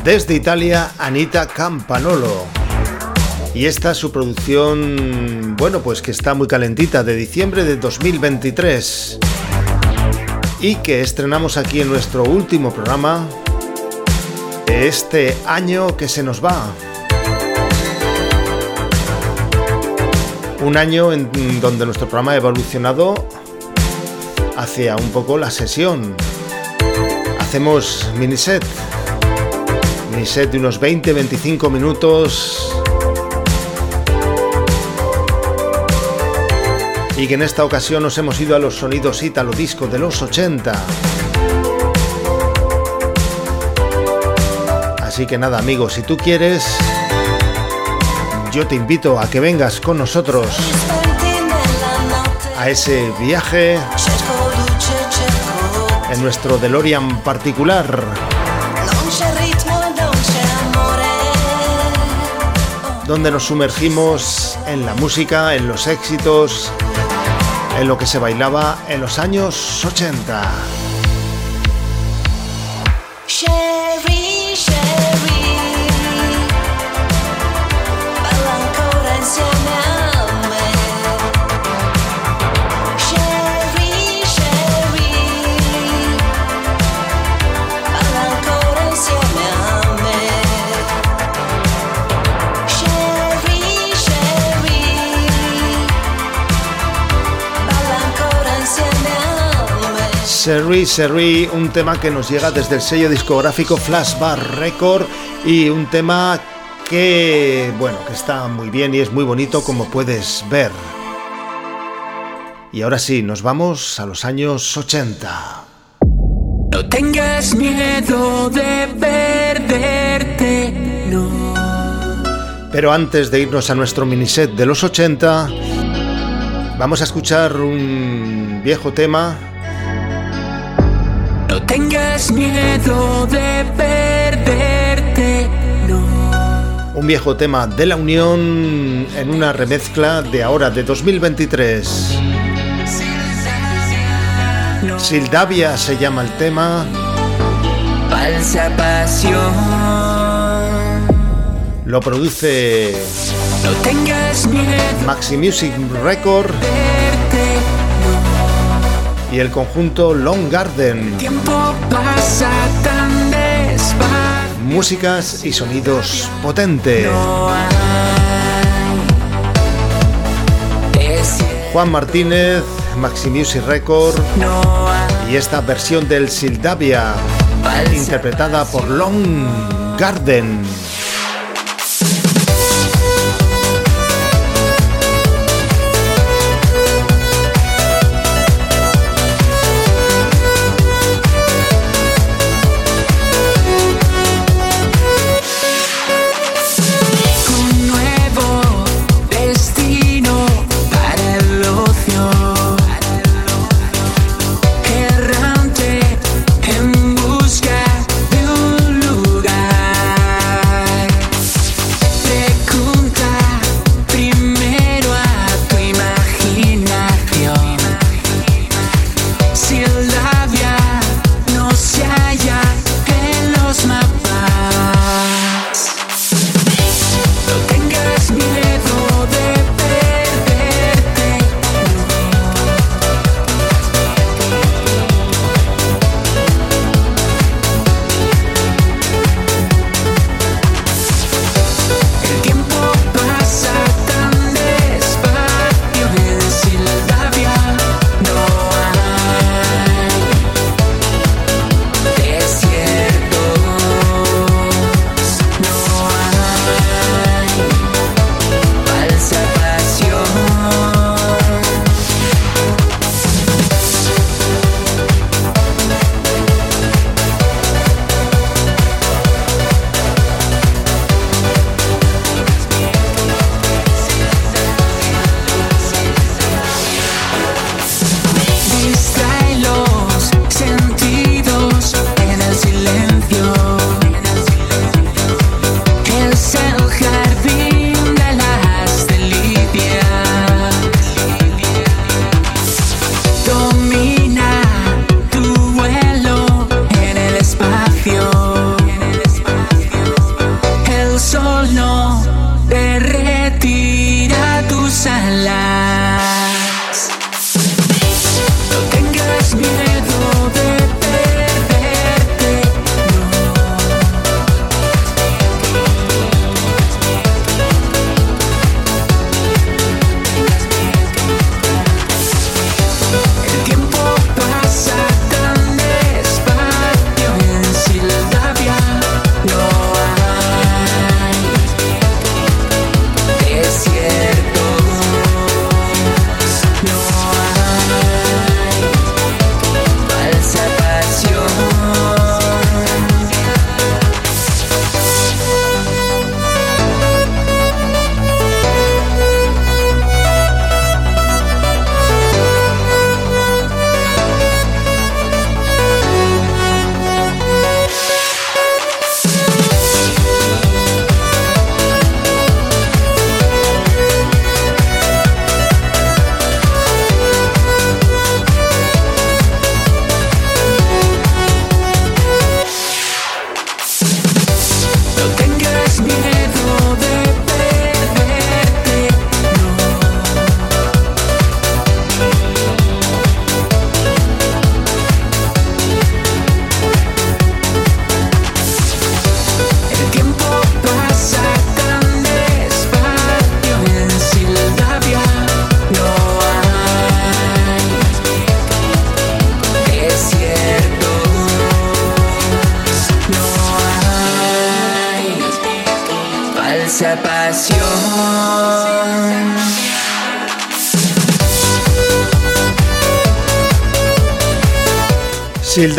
Speaker 17: Desde Italia, Anita Campanolo. Y esta es su producción, bueno, pues que está muy calentita, de diciembre de 2023. Y que estrenamos aquí en nuestro último programa de este año que se nos va. Un año en donde nuestro programa ha evolucionado hacia un poco la sesión. Hacemos miniset. Miniset de unos 20-25 minutos. Y que en esta ocasión nos hemos ido a los sonidos ítalo disco de los 80. Así que nada amigos, si tú quieres,
Speaker 3: yo te invito a que vengas con nosotros a ese viaje en nuestro DeLorean particular. Donde nos sumergimos en la música, en los éxitos, en lo que se bailaba en los años 80.
Speaker 18: Me. Sherry Sherry,
Speaker 3: un tema que nos llega desde el sello discográfico Flashback Record y un tema que, bueno, que está muy bien y es muy bonito como puedes ver. Y ahora sí, nos vamos a los años 80.
Speaker 19: No tengas miedo de perderte, no.
Speaker 3: Pero antes de irnos a nuestro miniset de los 80, vamos a escuchar un viejo tema
Speaker 19: No tengas miedo de perderte, no.
Speaker 3: Un viejo tema de la Unión en una remezcla de ahora, de 2023. Sildavia se llama el tema.
Speaker 19: Falsa pasión.
Speaker 3: Lo produce
Speaker 19: No tengas miedo
Speaker 3: Maxi Music Record y el conjunto Long Garden.
Speaker 19: tiempo pasa tan despacio.
Speaker 3: Músicas y sonidos potentes. Juan Martínez, Maxi Music Record y esta versión del Sildavia interpretada por Long Garden.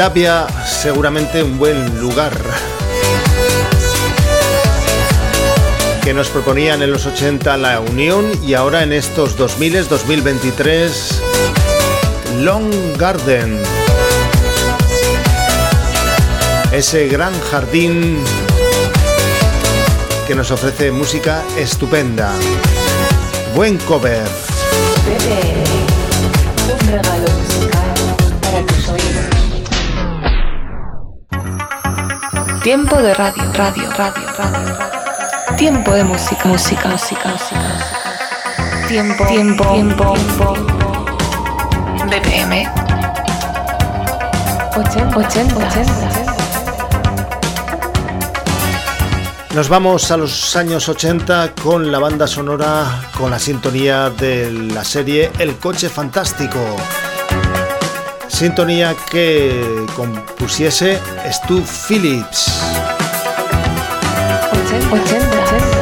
Speaker 3: Sildavia, seguramente un buen lugar. Que nos proponían en los 80 la Unión y ahora en estos 2000, 2023, Long Garden. Ese gran jardín que nos ofrece música estupenda. Buen cover.
Speaker 2: Tiempo de radio, radio, radio, radio. Tiempo de música, música, música, música. Tiempo, tiempo, tiempo, tiempo. BPM. 80, 80, 80.
Speaker 3: Nos vamos a los años 80 con la banda sonora, con la sintonía de la serie El coche fantástico. Sintonía que compusiese Stu Phillips.
Speaker 2: 80, 80, 80.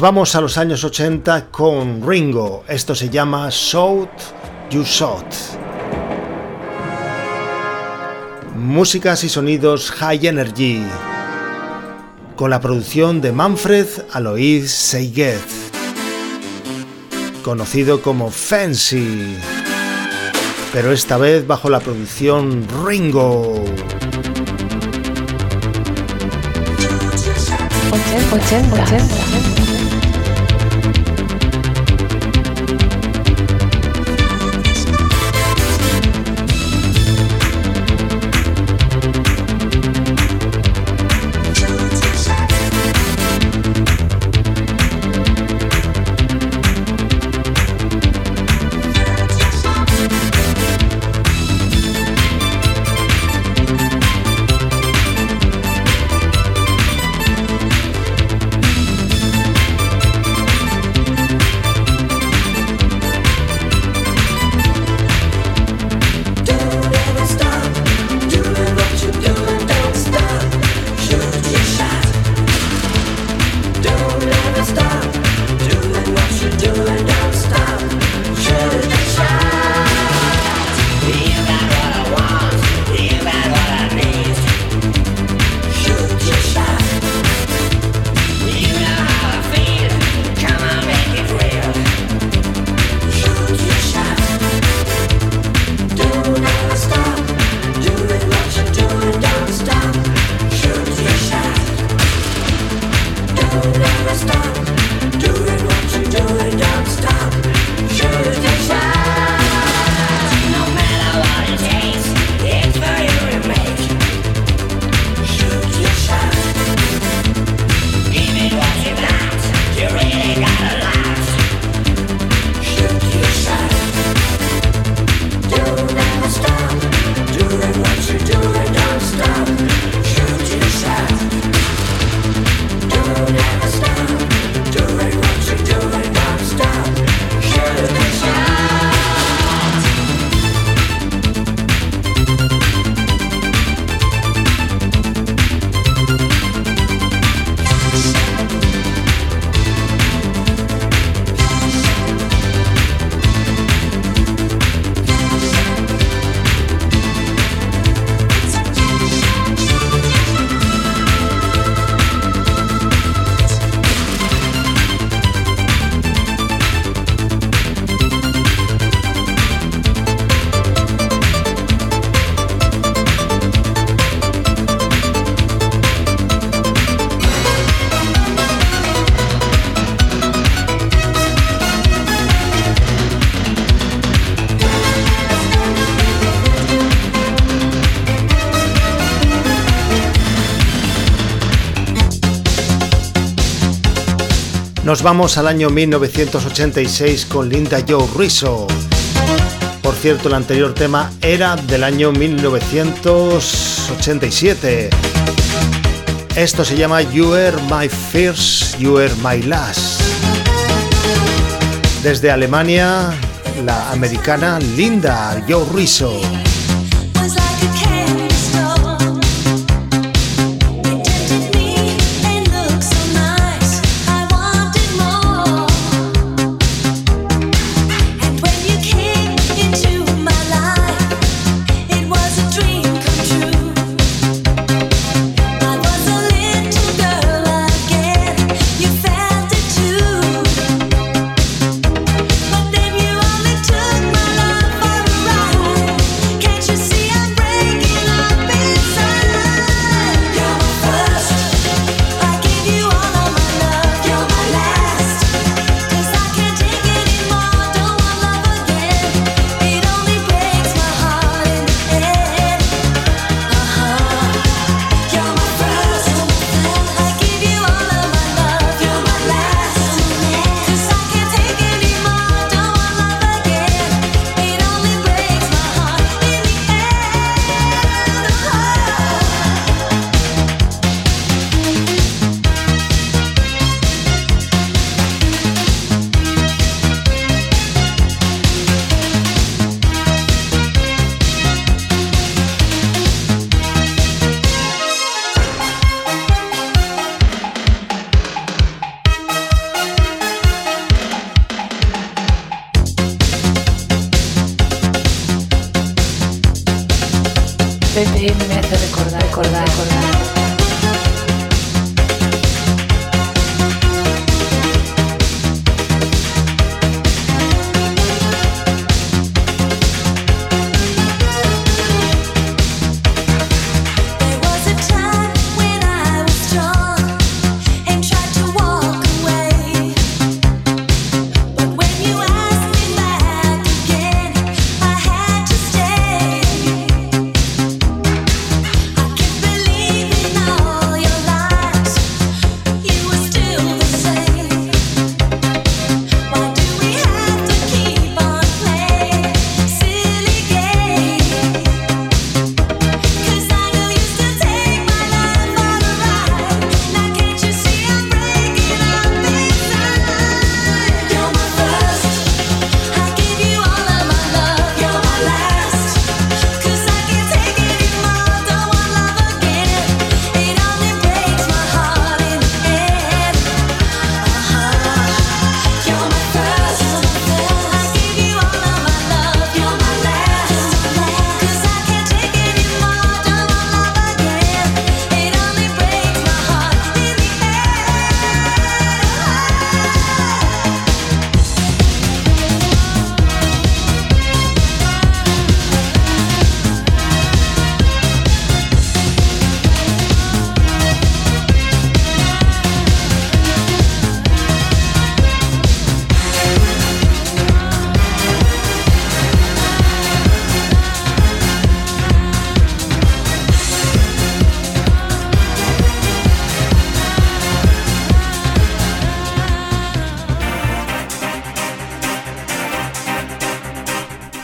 Speaker 3: Vamos a los años 80 con Ringo. Esto se llama Shout You Shot. Músicas y sonidos high energy. Con la producción de Manfred Alois Seiget. Conocido como Fancy. Pero esta vez bajo la producción Ringo.
Speaker 2: 80, 80.
Speaker 3: vamos al año 1986 con Linda Joe Ruiso. Por cierto, el anterior tema era del año 1987. Esto se llama You Are My First, You Are My Last. Desde Alemania, la americana Linda Joe
Speaker 17: Ruiso.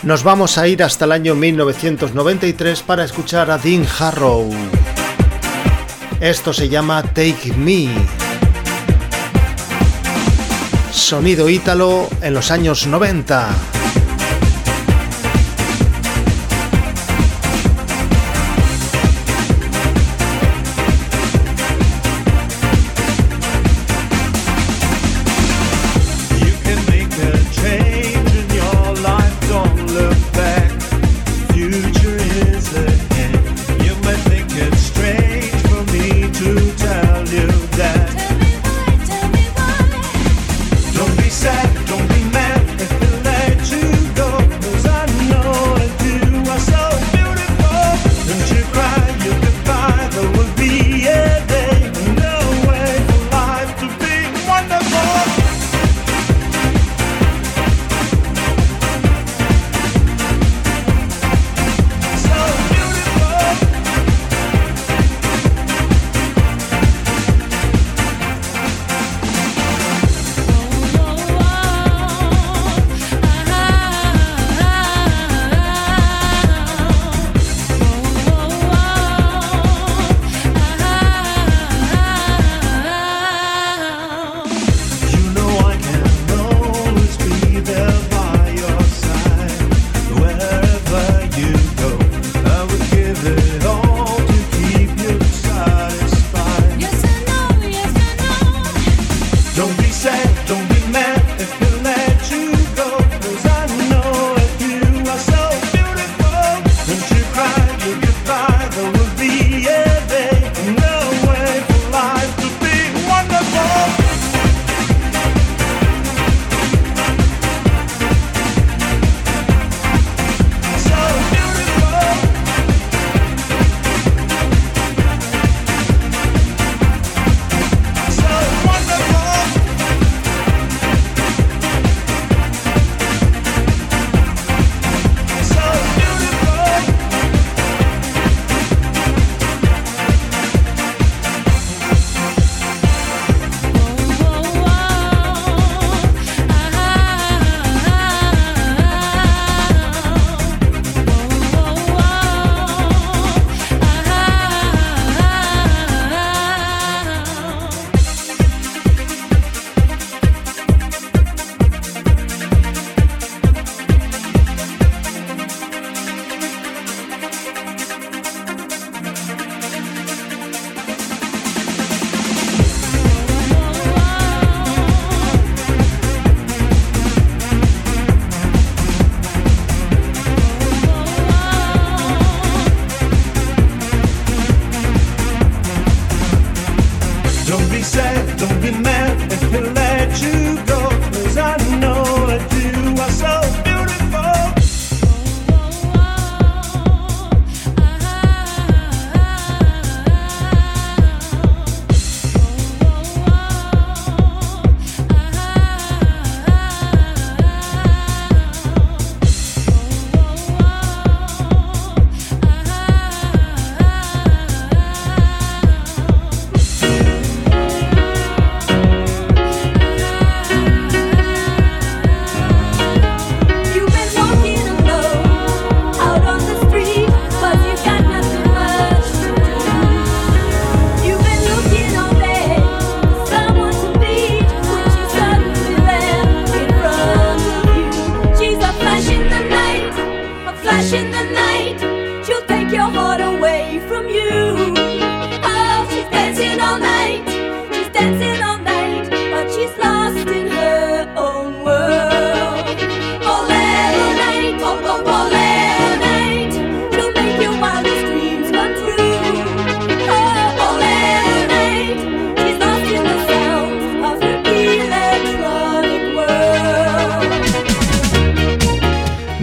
Speaker 3: nos vamos a ir hasta el año 1993 para escuchar a Dean Harrow. Esto se llama Take Me. Sonido ítalo en los años 90.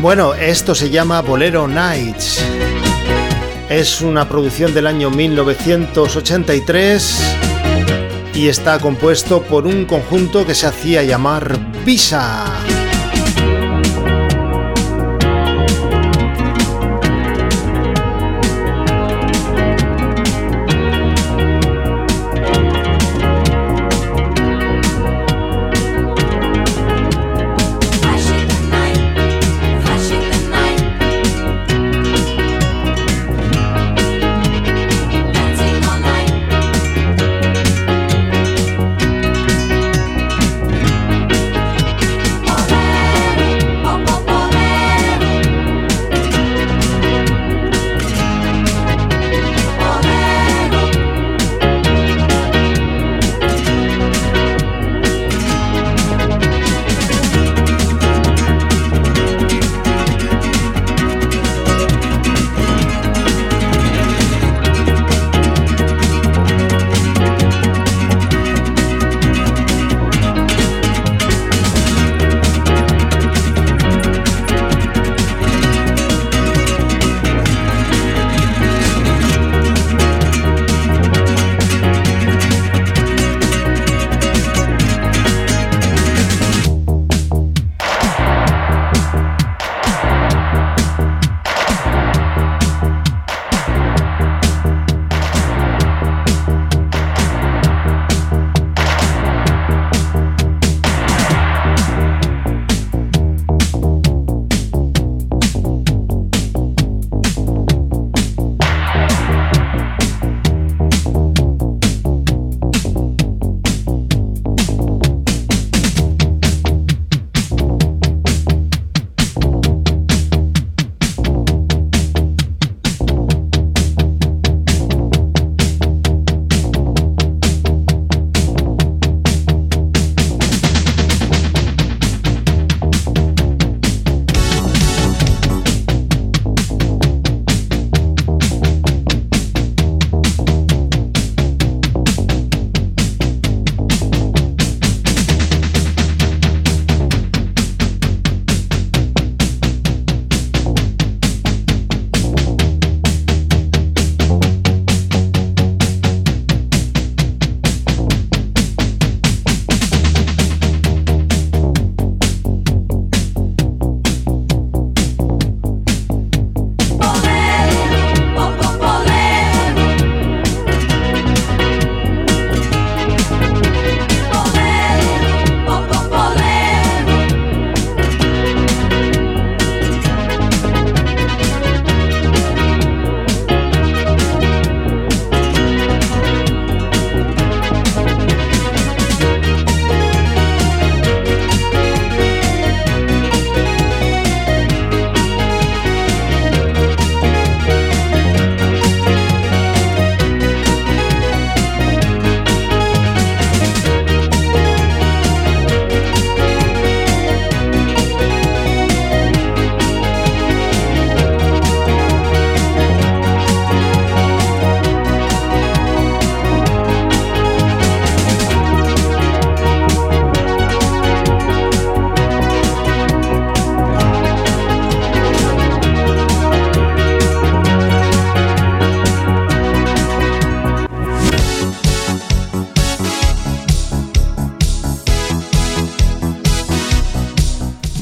Speaker 3: Bueno, esto se llama Bolero Nights. Es una producción del año 1983 y está compuesto por un conjunto que se hacía llamar Visa.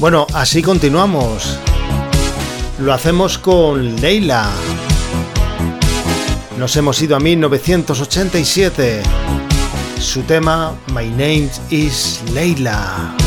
Speaker 3: Bueno, así continuamos. Lo hacemos con Leila. Nos hemos ido a 1987. Su tema My Name is Leila.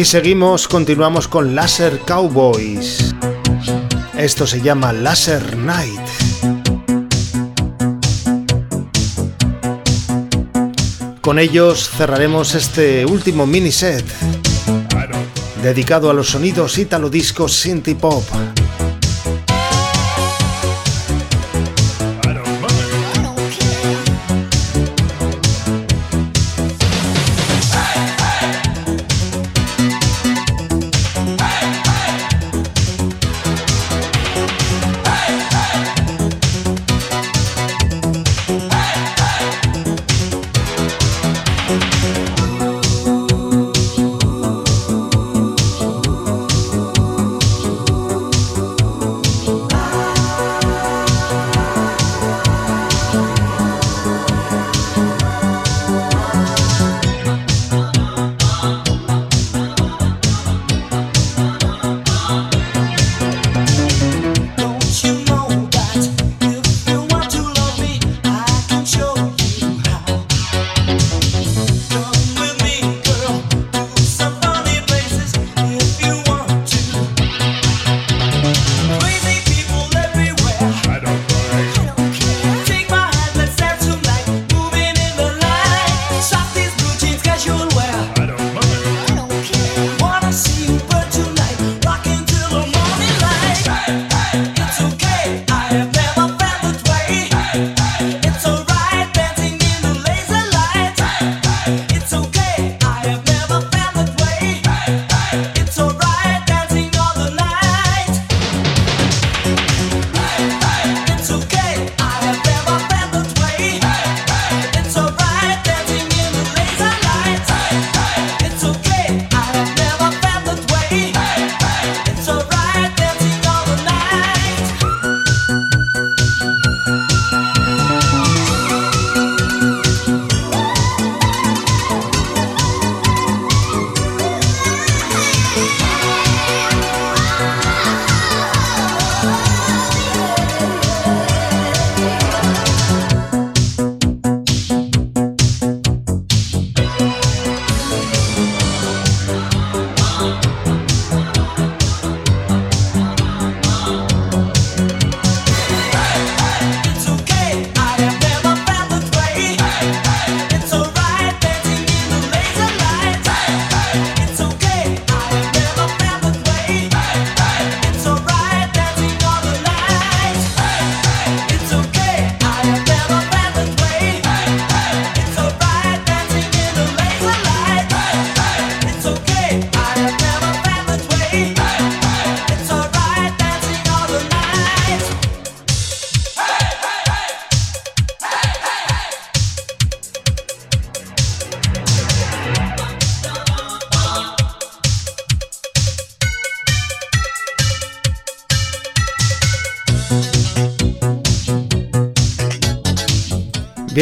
Speaker 16: Y seguimos, continuamos con Laser Cowboys. Esto se llama Laser Night. Con ellos cerraremos este último mini set dedicado a los sonidos italo disco synth pop.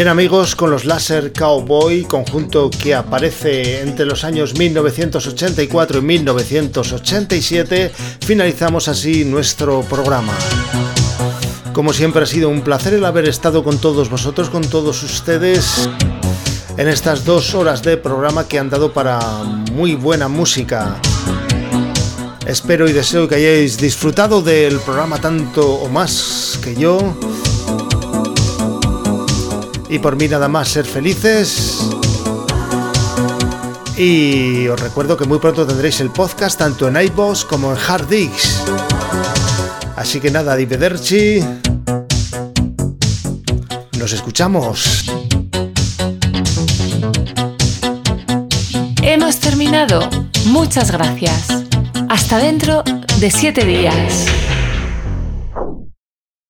Speaker 16: Amigos, con los Laser Cowboy, conjunto que aparece entre los años 1984 y 1987, finalizamos así nuestro programa. Como siempre ha sido un placer el haber estado con todos vosotros, con todos ustedes, en estas dos horas de programa que han dado para muy buena música. Espero y deseo que hayáis disfrutado del programa tanto o más que yo. Y por mí nada más ser felices. Y os recuerdo que muy pronto tendréis el podcast tanto en iVoox como en Hardix. Así que nada, Divederci. Nos escuchamos.
Speaker 2: Hemos terminado. Muchas gracias. Hasta dentro de siete días.